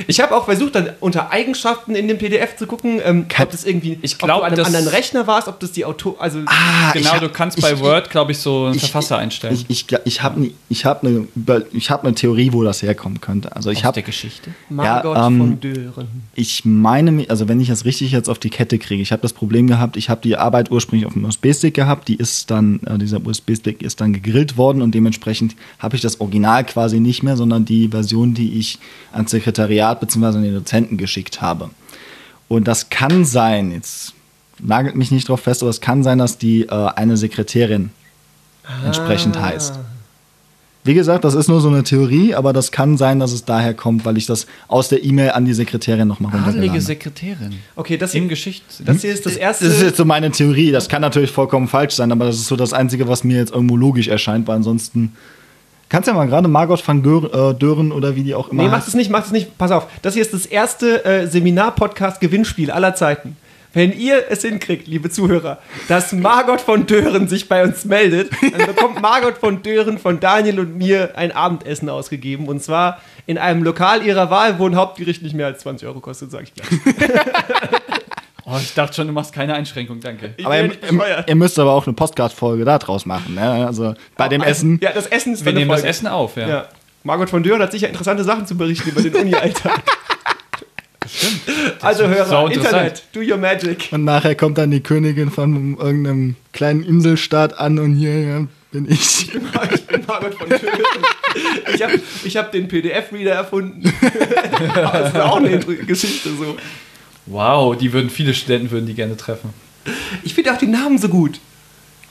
[SPEAKER 1] Ich habe auch versucht, dann unter Eigenschaften in dem PDF zu gucken, ähm,
[SPEAKER 4] Kann-
[SPEAKER 1] ob das irgendwie,
[SPEAKER 2] Ich
[SPEAKER 1] ob
[SPEAKER 2] glaub,
[SPEAKER 1] du an einem
[SPEAKER 2] das-
[SPEAKER 1] anderen Rechner warst, ob das die Auto, also
[SPEAKER 4] Ah,
[SPEAKER 2] Genau,
[SPEAKER 4] hab-
[SPEAKER 2] du kannst
[SPEAKER 4] ich-
[SPEAKER 2] bei Word, glaube ich, so einen
[SPEAKER 4] ich-
[SPEAKER 2] Verfasser einstellen.
[SPEAKER 4] Ich, ich, ich habe ich hab eine ich hab ne Theorie, wo das herkommen könnte. Also ich habe
[SPEAKER 2] der Geschichte.
[SPEAKER 1] Margot
[SPEAKER 4] Ja, ähm,
[SPEAKER 1] von Dören.
[SPEAKER 4] Ich meine, also wenn ich das richtig jetzt auf die Kette kriege, ich habe das Problem gehabt, ich habe die Arbeit ursprünglich auf dem USB-Stick gehabt, die ist dann, äh, dieser USB-Stick ist dann gegrillt worden und dementsprechend habe ich das Original quasi nicht mehr, sondern die Version, die ich ans Sekretariat bzw. an den Dozenten geschickt habe. Und das kann sein, jetzt nagelt mich nicht drauf fest, aber es kann sein, dass die äh, eine Sekretärin entsprechend
[SPEAKER 1] Ah.
[SPEAKER 4] heißt. Wie gesagt, das ist nur so eine Theorie, aber das kann sein, dass es daher kommt, weil ich das aus der E-Mail an die Sekretärin nochmal
[SPEAKER 2] Adelige
[SPEAKER 4] runtergeladen habe.
[SPEAKER 2] Sekretärin.
[SPEAKER 1] Okay, das
[SPEAKER 2] Im
[SPEAKER 1] hier,
[SPEAKER 2] Geschichts...
[SPEAKER 1] das hier ist das erste.
[SPEAKER 4] Das ist jetzt so meine Theorie. Das kann natürlich vollkommen falsch sein, aber das ist so das Einzige, was mir jetzt irgendwo logisch erscheint, weil ansonsten. Kannst ja mal gerade Margot van Gör, äh, Dören oder wie die auch immer
[SPEAKER 1] nee, mach das nicht, mach das nicht. Pass auf, das hier ist das erste äh, Seminar-Podcast-Gewinnspiel aller Zeiten. Wenn ihr es hinkriegt, liebe Zuhörer, dass Margot von Dören sich bei uns meldet, dann bekommt Margot von Dören von Daniel und mir ein Abendessen ausgegeben. Und zwar in einem Lokal ihrer Wahl, wo ein Hauptgericht nicht mehr als 20 Euro kostet, sag ich gleich.
[SPEAKER 2] Oh, ich dachte schon, du machst keine Einschränkung, danke.
[SPEAKER 1] Ich
[SPEAKER 4] Aber ihr, ihr müsst aber auch eine Podcast-Folge da draus machen. Ne? Also bei dem Essen.
[SPEAKER 1] Ja, das Essen ist
[SPEAKER 2] Wir nehmen das
[SPEAKER 1] Folge.
[SPEAKER 2] Essen auf, ja.
[SPEAKER 1] Ja. Margot von Dören hat sicher interessante Sachen zu berichten über den Uni-Alltag. Also
[SPEAKER 2] sau
[SPEAKER 1] Hörer. Internet, do your magic.
[SPEAKER 4] Und nachher kommt dann die Königin von irgendeinem kleinen Inselstaat an und hier ja, bin ich.
[SPEAKER 1] Ich bin Margot von Dören. Ich habe ich hab den PDF-Reader erfunden. das ist auch eine Geschichte so.
[SPEAKER 2] Wow, die würden, viele Studenten würden die gerne treffen.
[SPEAKER 1] Ich finde auch den Namen so gut.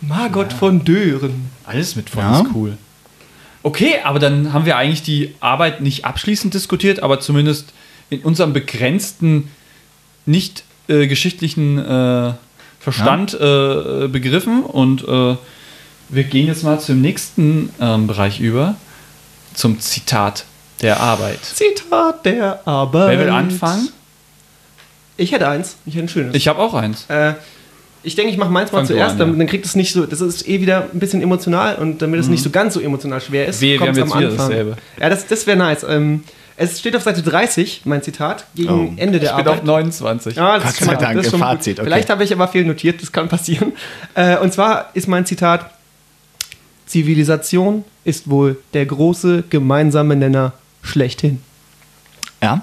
[SPEAKER 1] Margot von Dören.
[SPEAKER 2] Alles mit von
[SPEAKER 4] Ja.
[SPEAKER 2] ist cool. Okay, aber dann haben wir eigentlich die Arbeit nicht abschließend diskutiert, aber zumindest in unserem begrenzten, nicht äh, geschichtlichen äh, Verstand äh, begriffen. Und äh, wir gehen jetzt mal zum nächsten ähm, Bereich über, zum Zitat der Arbeit.
[SPEAKER 1] Zitat der Arbeit.
[SPEAKER 2] Wer will anfangen?
[SPEAKER 1] Ich hätte eins. Ich hätte ein schönes.
[SPEAKER 2] Ich habe auch eins.
[SPEAKER 1] Äh, ich denke, ich mache meins mal
[SPEAKER 2] Fang
[SPEAKER 1] zuerst,
[SPEAKER 2] an, ja.
[SPEAKER 1] dann, dann kriegt es nicht so, das ist eh wieder ein bisschen emotional und damit es nicht so ganz so emotional schwer ist,
[SPEAKER 2] Mhm. Haben jetzt
[SPEAKER 1] am Anfang.
[SPEAKER 2] dasselbe.
[SPEAKER 1] Ja, das, das wäre nice. Ähm, es steht auf Seite 30, mein Zitat, gegen
[SPEAKER 4] Oh.
[SPEAKER 1] Ende der
[SPEAKER 2] Ich bin
[SPEAKER 1] Arbeit.
[SPEAKER 2] auf 29.
[SPEAKER 1] Ja, das
[SPEAKER 4] Gott sei Dank,
[SPEAKER 1] das ist schon mal
[SPEAKER 4] Fazit, okay.
[SPEAKER 1] Vielleicht habe ich aber viel notiert, das kann passieren. Äh, und zwar ist mein Zitat: Zivilisation ist wohl der große gemeinsame Nenner schlechthin.
[SPEAKER 4] Ja.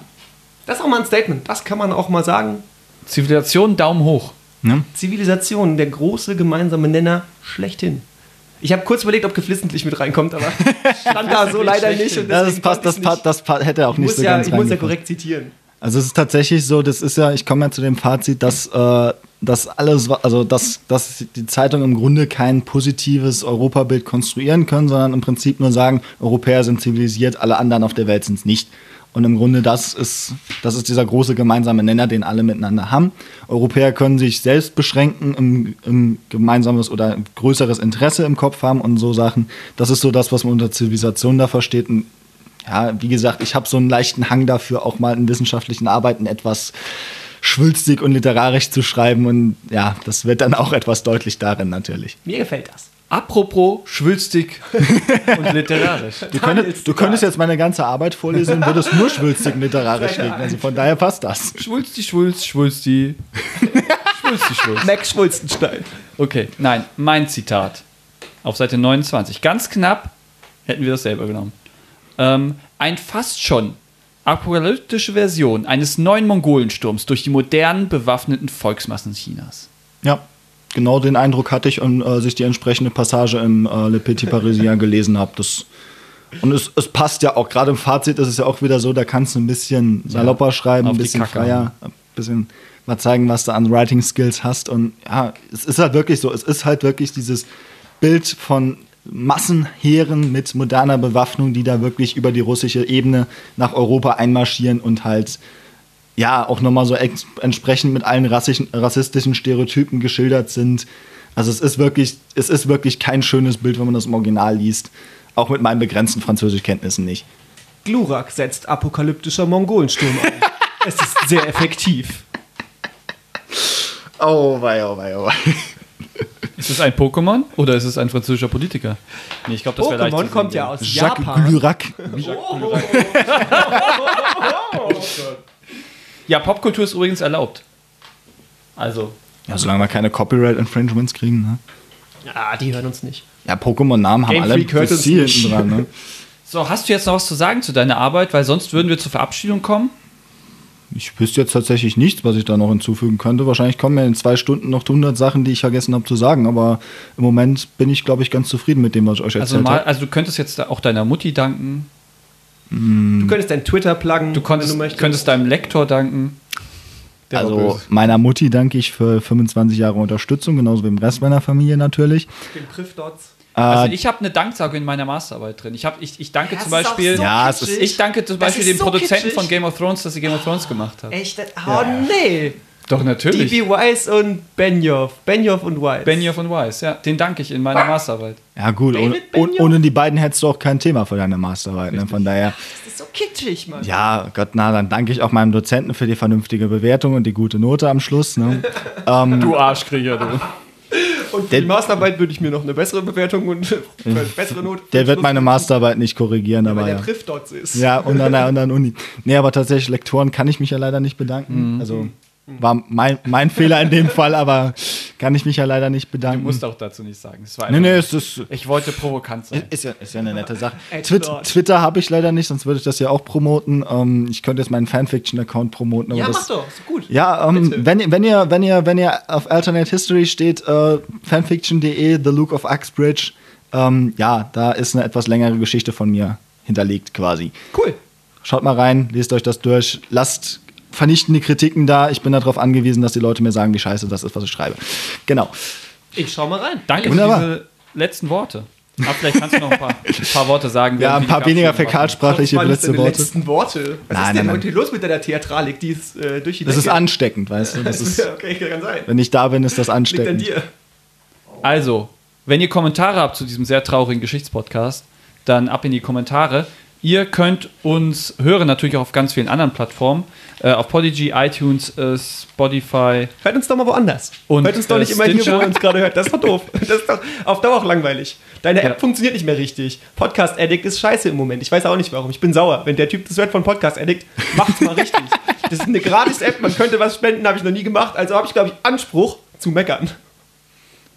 [SPEAKER 1] Das ist auch mal ein Statement. Das kann man auch mal sagen.
[SPEAKER 2] Zivilisation, Daumen hoch.
[SPEAKER 4] Ne?
[SPEAKER 1] Zivilisation, der große gemeinsame Nenner schlechthin. Ich habe kurz überlegt, ob geflissentlich mit reinkommt, aber stand da so leider nicht. Und
[SPEAKER 4] Ja, das passt, das,
[SPEAKER 1] nicht.
[SPEAKER 4] das hätte auch
[SPEAKER 1] Ich
[SPEAKER 4] nicht
[SPEAKER 1] muss,
[SPEAKER 4] so
[SPEAKER 1] ja,
[SPEAKER 4] ganz
[SPEAKER 1] ich muss ja korrekt zitieren.
[SPEAKER 4] Also es ist tatsächlich so, das ist ja, ich komme ja zu dem Fazit, dass, äh, dass alles, also dass, dass die Zeitung im Grunde kein positives Europabild konstruieren können, sondern im Prinzip nur sagen, Europäer sind zivilisiert, alle anderen auf der Welt sind es nicht. Und im Grunde das ist, das ist dieser große gemeinsame Nenner, den alle miteinander haben. Europäer können sich selbst beschränken, im, im gemeinsames oder größeres Interesse im Kopf haben und so Sachen. Das ist so das, was man unter Zivilisation da versteht. Und ja, wie gesagt, ich habe so einen leichten Hang dafür, auch mal in wissenschaftlichen Arbeiten etwas schwülstig und literarisch zu schreiben. Und ja, das wird dann auch etwas deutlich darin natürlich.
[SPEAKER 1] Mir gefällt das.
[SPEAKER 2] Apropos schwülstig und literarisch.
[SPEAKER 4] Du, könntest, du könntest jetzt meine ganze Arbeit vorlesen und würdest nur schwülstig und literarisch legen. Also von daher passt das.
[SPEAKER 2] Schwulsti, schwulst, schwulsti. schwulsti, schwulst.
[SPEAKER 1] Max Schwulstenstein.
[SPEAKER 2] Okay, nein, mein Zitat. auf Seite 29. Ganz knapp hätten wir das selber genommen. Ähm, ein fast schon apokalyptische Version eines neuen Mongolensturms durch die modernen bewaffneten Volksmassen Chinas.
[SPEAKER 4] Ja, genau den Eindruck hatte ich und äh, sich die entsprechende Passage im äh, Le Petit Parisien gelesen habe. Das und es, es passt ja auch, gerade im Fazit ist es ja auch wieder so, da kannst du ein bisschen salopper schreiben,
[SPEAKER 2] auf
[SPEAKER 4] ein bisschen freier, ein bisschen mal zeigen, was du an Writing Skills hast. Und ja, es ist halt wirklich so, es ist halt wirklich dieses Bild von Massenheeren mit moderner Bewaffnung, die da wirklich über die russische Ebene nach Europa einmarschieren und halt ja auch nochmal so entsprechend mit allen rassistischen Stereotypen geschildert sind. Also es ist wirklich, es ist wirklich kein schönes Bild, wenn man das im Original liest. Auch mit meinen begrenzten Französischkenntnissen nicht.
[SPEAKER 1] Glurak setzt apokalyptischer Mongolensturm ein. es ist sehr effektiv.
[SPEAKER 4] Oh wei, oh wei, oh wei.
[SPEAKER 2] Ist es ein Pokémon oder ist es ein französischer Politiker? Nee, ich glaube, das wäre leicht.
[SPEAKER 1] Pokémon kommt ja aus
[SPEAKER 4] Jacques
[SPEAKER 1] Japan.
[SPEAKER 4] Glurak.
[SPEAKER 2] Ja, Popkultur ist übrigens erlaubt. Also,
[SPEAKER 4] Ja, solange wir keine Copyright-Infringements kriegen, ne?
[SPEAKER 1] Ah, die hören uns nicht.
[SPEAKER 4] Ja, Pokémon-Namen haben alle Ziel
[SPEAKER 1] nicht.
[SPEAKER 4] hinten dran, ne?
[SPEAKER 2] so, hast du jetzt noch was zu sagen zu deiner Arbeit? Weil sonst würden wir zur Verabschiedung kommen.
[SPEAKER 4] Ich wüsste jetzt tatsächlich nichts, was ich da noch hinzufügen könnte. Wahrscheinlich kommen mir in zwei Stunden noch 100 Sachen, die ich vergessen habe zu sagen. Aber im Moment bin ich, glaube ich, ganz zufrieden mit dem, was ich euch
[SPEAKER 2] Also,
[SPEAKER 4] erzählt
[SPEAKER 2] mal,
[SPEAKER 4] habe.
[SPEAKER 2] also du könntest jetzt auch deiner Mutti danken.
[SPEAKER 1] Du könntest dein Twitter pluggen,
[SPEAKER 2] Du konntest,
[SPEAKER 1] wenn du möchtest.
[SPEAKER 2] könntest deinem Lektor danken. Der
[SPEAKER 4] Also meiner Mutti danke ich für 25 Jahre Unterstützung, genauso wie dem Rest meiner Familie natürlich.
[SPEAKER 1] den Priffdots.
[SPEAKER 2] Also
[SPEAKER 4] Äh,
[SPEAKER 2] ich habe eine Danksagung in meiner Masterarbeit drin. Ich, hab, ich, ich danke
[SPEAKER 1] Das
[SPEAKER 2] zum Beispiel.
[SPEAKER 1] so
[SPEAKER 4] Ja, es ist-
[SPEAKER 1] kitschig.
[SPEAKER 2] ich danke zum
[SPEAKER 1] Das
[SPEAKER 2] Beispiel dem
[SPEAKER 1] so
[SPEAKER 2] Produzenten
[SPEAKER 1] kitschig.
[SPEAKER 2] von Game of Thrones, dass sie Game of Thrones gemacht hat.
[SPEAKER 1] Echt? Oh nee.
[SPEAKER 2] Doch, natürlich.
[SPEAKER 1] DB Wise und Benioff. Benioff und Wise.
[SPEAKER 2] Benioff und Weiss, ja. Den danke ich in meiner Masterarbeit.
[SPEAKER 4] ja gut, ohne,
[SPEAKER 1] David
[SPEAKER 4] ohne,
[SPEAKER 1] Benioff?
[SPEAKER 4] ohne die beiden hättest du auch kein Thema für deine Masterarbeit. Ne? Von daher,
[SPEAKER 1] Das ist so kitschig, Mann.
[SPEAKER 4] ja, Gott, na, dann danke ich auch meinem Dozenten für die vernünftige Bewertung und die gute Note am Schluss. Ne?
[SPEAKER 2] Du Arschkriecher, du.
[SPEAKER 1] Und für die Masterarbeit würde ich mir noch eine bessere Bewertung und eine bessere Note.
[SPEAKER 4] Der wird meine Masterarbeit nicht korrigieren,
[SPEAKER 1] weil
[SPEAKER 4] aber
[SPEAKER 1] der
[SPEAKER 4] ja.
[SPEAKER 1] Priffdots ist.
[SPEAKER 4] Ja, und an der anderen Uni. Nee, aber tatsächlich, Lektoren kann ich mich ja leider nicht bedanken. Also war mein, mein Fehler in dem Fall, aber kann ich mich ja leider nicht
[SPEAKER 2] Du
[SPEAKER 4] bedanken.
[SPEAKER 2] musst auch dazu nicht sagen. Es war
[SPEAKER 4] nee, nee, es ist,
[SPEAKER 2] Ich wollte provokant sein.
[SPEAKER 4] ist, ja, ist ja eine nette Sache. Twit. Twitter habe ich leider nicht, sonst würde ich das ja auch promoten. Ähm, ich könnte jetzt meinen Fanfiction-Account promoten. Aber
[SPEAKER 1] Ja,
[SPEAKER 4] das,
[SPEAKER 1] mach doch, ist gut.
[SPEAKER 4] Ja, ähm, wenn, wenn, ihr, wenn, ihr, wenn ihr auf Alternate History steht, äh, fanfiction.de, The Luke of Uxbridge, ähm, ja, da ist eine etwas längere Geschichte von mir hinterlegt quasi.
[SPEAKER 1] Cool.
[SPEAKER 4] Schaut mal rein, lest euch das durch, lasst vernichtende Kritiken da. Ich bin darauf angewiesen, dass die Leute mir sagen, wie scheiße das ist, was ich schreibe. Genau.
[SPEAKER 1] Ich schau mal rein.
[SPEAKER 2] Danke
[SPEAKER 4] Wunderbar.
[SPEAKER 2] für diese letzten Worte. Aber vielleicht kannst du noch ein paar, ein paar Worte sagen.
[SPEAKER 4] Ja, ein paar weniger fäkalsprachliche letzte Worte.
[SPEAKER 1] letzten Worte? Was
[SPEAKER 4] Nein,
[SPEAKER 1] ist denn
[SPEAKER 4] nein,
[SPEAKER 1] heute los mit deiner Theatralik? Die ist äh, durch die
[SPEAKER 4] Das ist
[SPEAKER 1] Decke.
[SPEAKER 4] ansteckend, weißt du? Das ist,
[SPEAKER 1] okay, kann sein.
[SPEAKER 4] wenn ich da bin, ist das
[SPEAKER 1] Liegt an
[SPEAKER 4] ansteckend.
[SPEAKER 1] dir.
[SPEAKER 2] Also, wenn ihr Kommentare habt zu diesem sehr traurigen Geschichtspodcast, dann ab in die Kommentare. Ihr könnt uns hören natürlich auch auf ganz vielen anderen Plattformen. Äh, auf Podigy, iTunes, äh, Spotify.
[SPEAKER 1] Hört uns doch mal woanders.
[SPEAKER 2] Und,
[SPEAKER 1] hört uns doch
[SPEAKER 2] äh,
[SPEAKER 1] nicht immer hier, wo ihr uns gerade hört. Das ist doch doof. Das ist doch auf Dauer auch langweilig. Deine App
[SPEAKER 2] Ja.
[SPEAKER 1] funktioniert nicht mehr richtig. Podcast Addict ist scheiße im Moment. Ich weiß auch nicht warum. Ich bin sauer. Wenn der Typ das hört von Podcast Addict, macht's mal richtig. Das ist eine Gratis-App. Man könnte was spenden, habe ich noch nie gemacht. Also habe ich, glaube ich, Anspruch zu meckern.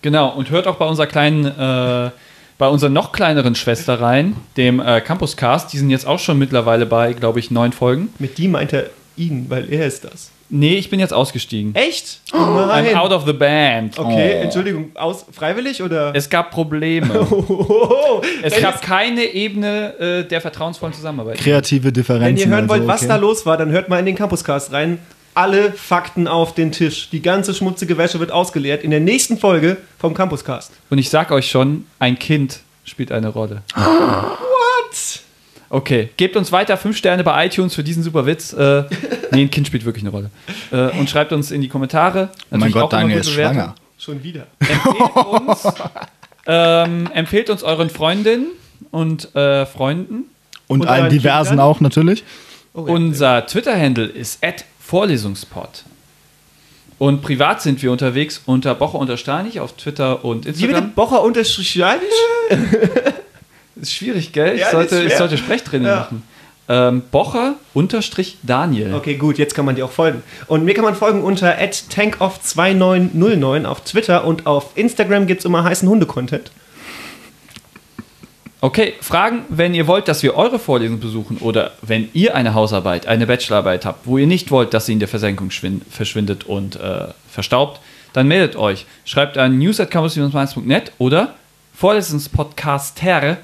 [SPEAKER 2] Genau, und hört auch bei unserer kleinen, äh, bei unserer noch kleineren Schwester rein, dem äh, Campuscast. Die sind jetzt auch schon mittlerweile bei, glaube ich, neun Folgen.
[SPEAKER 1] Mit die meint er ihn, weil er ist das.
[SPEAKER 2] Nee, ich bin jetzt ausgestiegen.
[SPEAKER 1] Echt? Oh
[SPEAKER 2] I'm
[SPEAKER 1] nein.
[SPEAKER 2] out of the band.
[SPEAKER 1] Okay,
[SPEAKER 4] Oh.
[SPEAKER 1] Entschuldigung. Aus, freiwillig oder?
[SPEAKER 2] Es gab Probleme.
[SPEAKER 1] Ohoho.
[SPEAKER 2] Es
[SPEAKER 1] wenn,
[SPEAKER 2] gab keine Ebene äh, der vertrauensvollen Zusammenarbeit.
[SPEAKER 4] Kreative Differenzen.
[SPEAKER 1] wenn ihr hören wollt,
[SPEAKER 4] also,
[SPEAKER 1] was
[SPEAKER 4] okay.
[SPEAKER 1] da los war, dann hört mal in den Campuscast rein. Alle Fakten auf den Tisch. Die ganze schmutzige Wäsche wird ausgeleert in der nächsten Folge vom Campuscast.
[SPEAKER 2] Und ich sag euch schon, ein Kind spielt eine Rolle.
[SPEAKER 1] What?
[SPEAKER 2] Okay, gebt uns weiter fünf Sterne bei iTunes für diesen super Witz. Äh, nee, ein Kind spielt wirklich eine Rolle. Äh, und schreibt uns in die Kommentare.
[SPEAKER 4] Oh mein Gott, Daniel ist schwanger.
[SPEAKER 1] Schon wieder.
[SPEAKER 2] Empfehlt uns, ähm, empfehlt uns euren Freundinnen und äh, Freunden.
[SPEAKER 4] Und,
[SPEAKER 1] Und
[SPEAKER 4] allen diversen
[SPEAKER 1] Kindern?
[SPEAKER 4] auch natürlich.
[SPEAKER 1] Oh, ja.
[SPEAKER 2] Unser Twitter-Handle ist @vorlesungspod. Und privat sind wir unterwegs unter Bocher unterstreinig auf Twitter und
[SPEAKER 1] Wie bitte?
[SPEAKER 2] Instagram.
[SPEAKER 1] Bocher unterstrich Schweibisch?
[SPEAKER 2] Ist schwierig, gell? Ich,
[SPEAKER 1] Ja,
[SPEAKER 2] sollte, ich sollte Sprechtraining
[SPEAKER 1] Ja.
[SPEAKER 2] machen. Ähm, Bocher unterstrich Daniel.
[SPEAKER 1] Okay, gut, jetzt kann man dir auch folgen. Und mir kann man folgen unter tankoff2909 auf Twitter und auf Instagram gibt es immer heißen Hunde-Content.
[SPEAKER 2] Okay, Fragen, wenn ihr wollt, dass wir eure Vorlesung besuchen oder wenn ihr eine Hausarbeit, eine Bachelorarbeit habt, wo ihr nicht wollt, dass sie in der Versenkung schwin- verschwindet und äh, verstaubt, dann meldet euch. Schreibt an oder vorlesungspodcaster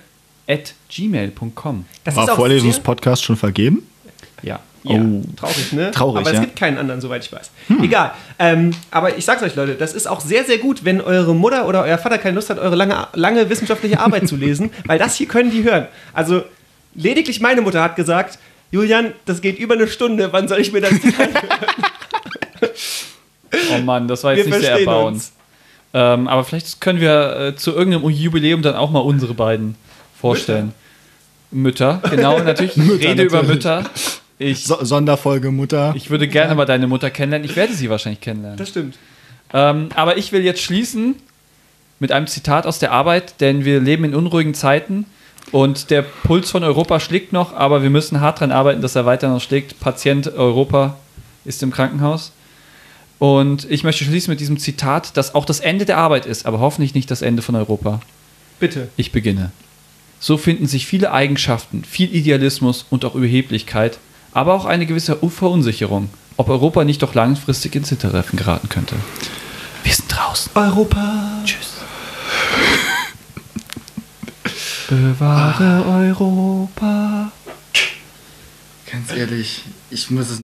[SPEAKER 2] at gmail.com.
[SPEAKER 1] Das
[SPEAKER 4] War Vorlesungspodcast schon vergeben?
[SPEAKER 2] Ja.
[SPEAKER 1] Ja,
[SPEAKER 4] Oh.
[SPEAKER 1] traurig, ne?
[SPEAKER 4] Traurig,
[SPEAKER 1] Aber es
[SPEAKER 4] ja.
[SPEAKER 1] gibt keinen anderen, soweit ich weiß. Egal. Ähm, aber ich sag's euch, Leute, das ist auch sehr, sehr gut, wenn eure Mutter oder euer Vater keine Lust hat, eure lange, lange wissenschaftliche Arbeit zu lesen, weil das hier können die hören. Also lediglich meine Mutter hat gesagt, Julian, das geht über eine Stunde, wann soll ich mir das?
[SPEAKER 2] Oh Mann, das war jetzt
[SPEAKER 1] Wir
[SPEAKER 2] nicht sehr erbauend. Ähm, aber vielleicht können wir äh, zu irgendeinem Jubiläum dann auch mal unsere beiden vorstellen. Mütter, genau, natürlich. Ich
[SPEAKER 4] Mütter,
[SPEAKER 2] rede über
[SPEAKER 4] natürlich.
[SPEAKER 2] Mütter. Ich,
[SPEAKER 4] So Sonderfolge Mutter.
[SPEAKER 2] ich würde gerne mal deine Mutter kennenlernen. Ich werde sie wahrscheinlich kennenlernen.
[SPEAKER 1] Das stimmt.
[SPEAKER 2] Ähm, aber ich will jetzt schließen mit einem Zitat aus der Arbeit, denn wir leben in unruhigen Zeiten und der Puls von Europa schlägt noch, aber wir müssen hart dran arbeiten, dass er weiter noch schlägt. Patient Europa ist im Krankenhaus. Und ich möchte schließen mit diesem Zitat, das auch das Ende der Arbeit ist, aber hoffentlich nicht das Ende von Europa.
[SPEAKER 1] Bitte.
[SPEAKER 2] Ich beginne. So finden sich viele Eigenschaften, viel Idealismus und auch Überheblichkeit, aber auch eine gewisse Verunsicherung, ob Europa nicht doch langfristig ins Hintertreffen geraten könnte. Wir sind draußen.
[SPEAKER 1] Europa.
[SPEAKER 2] Tschüss. Bewahre Europa.
[SPEAKER 4] Ganz ehrlich, ich muss es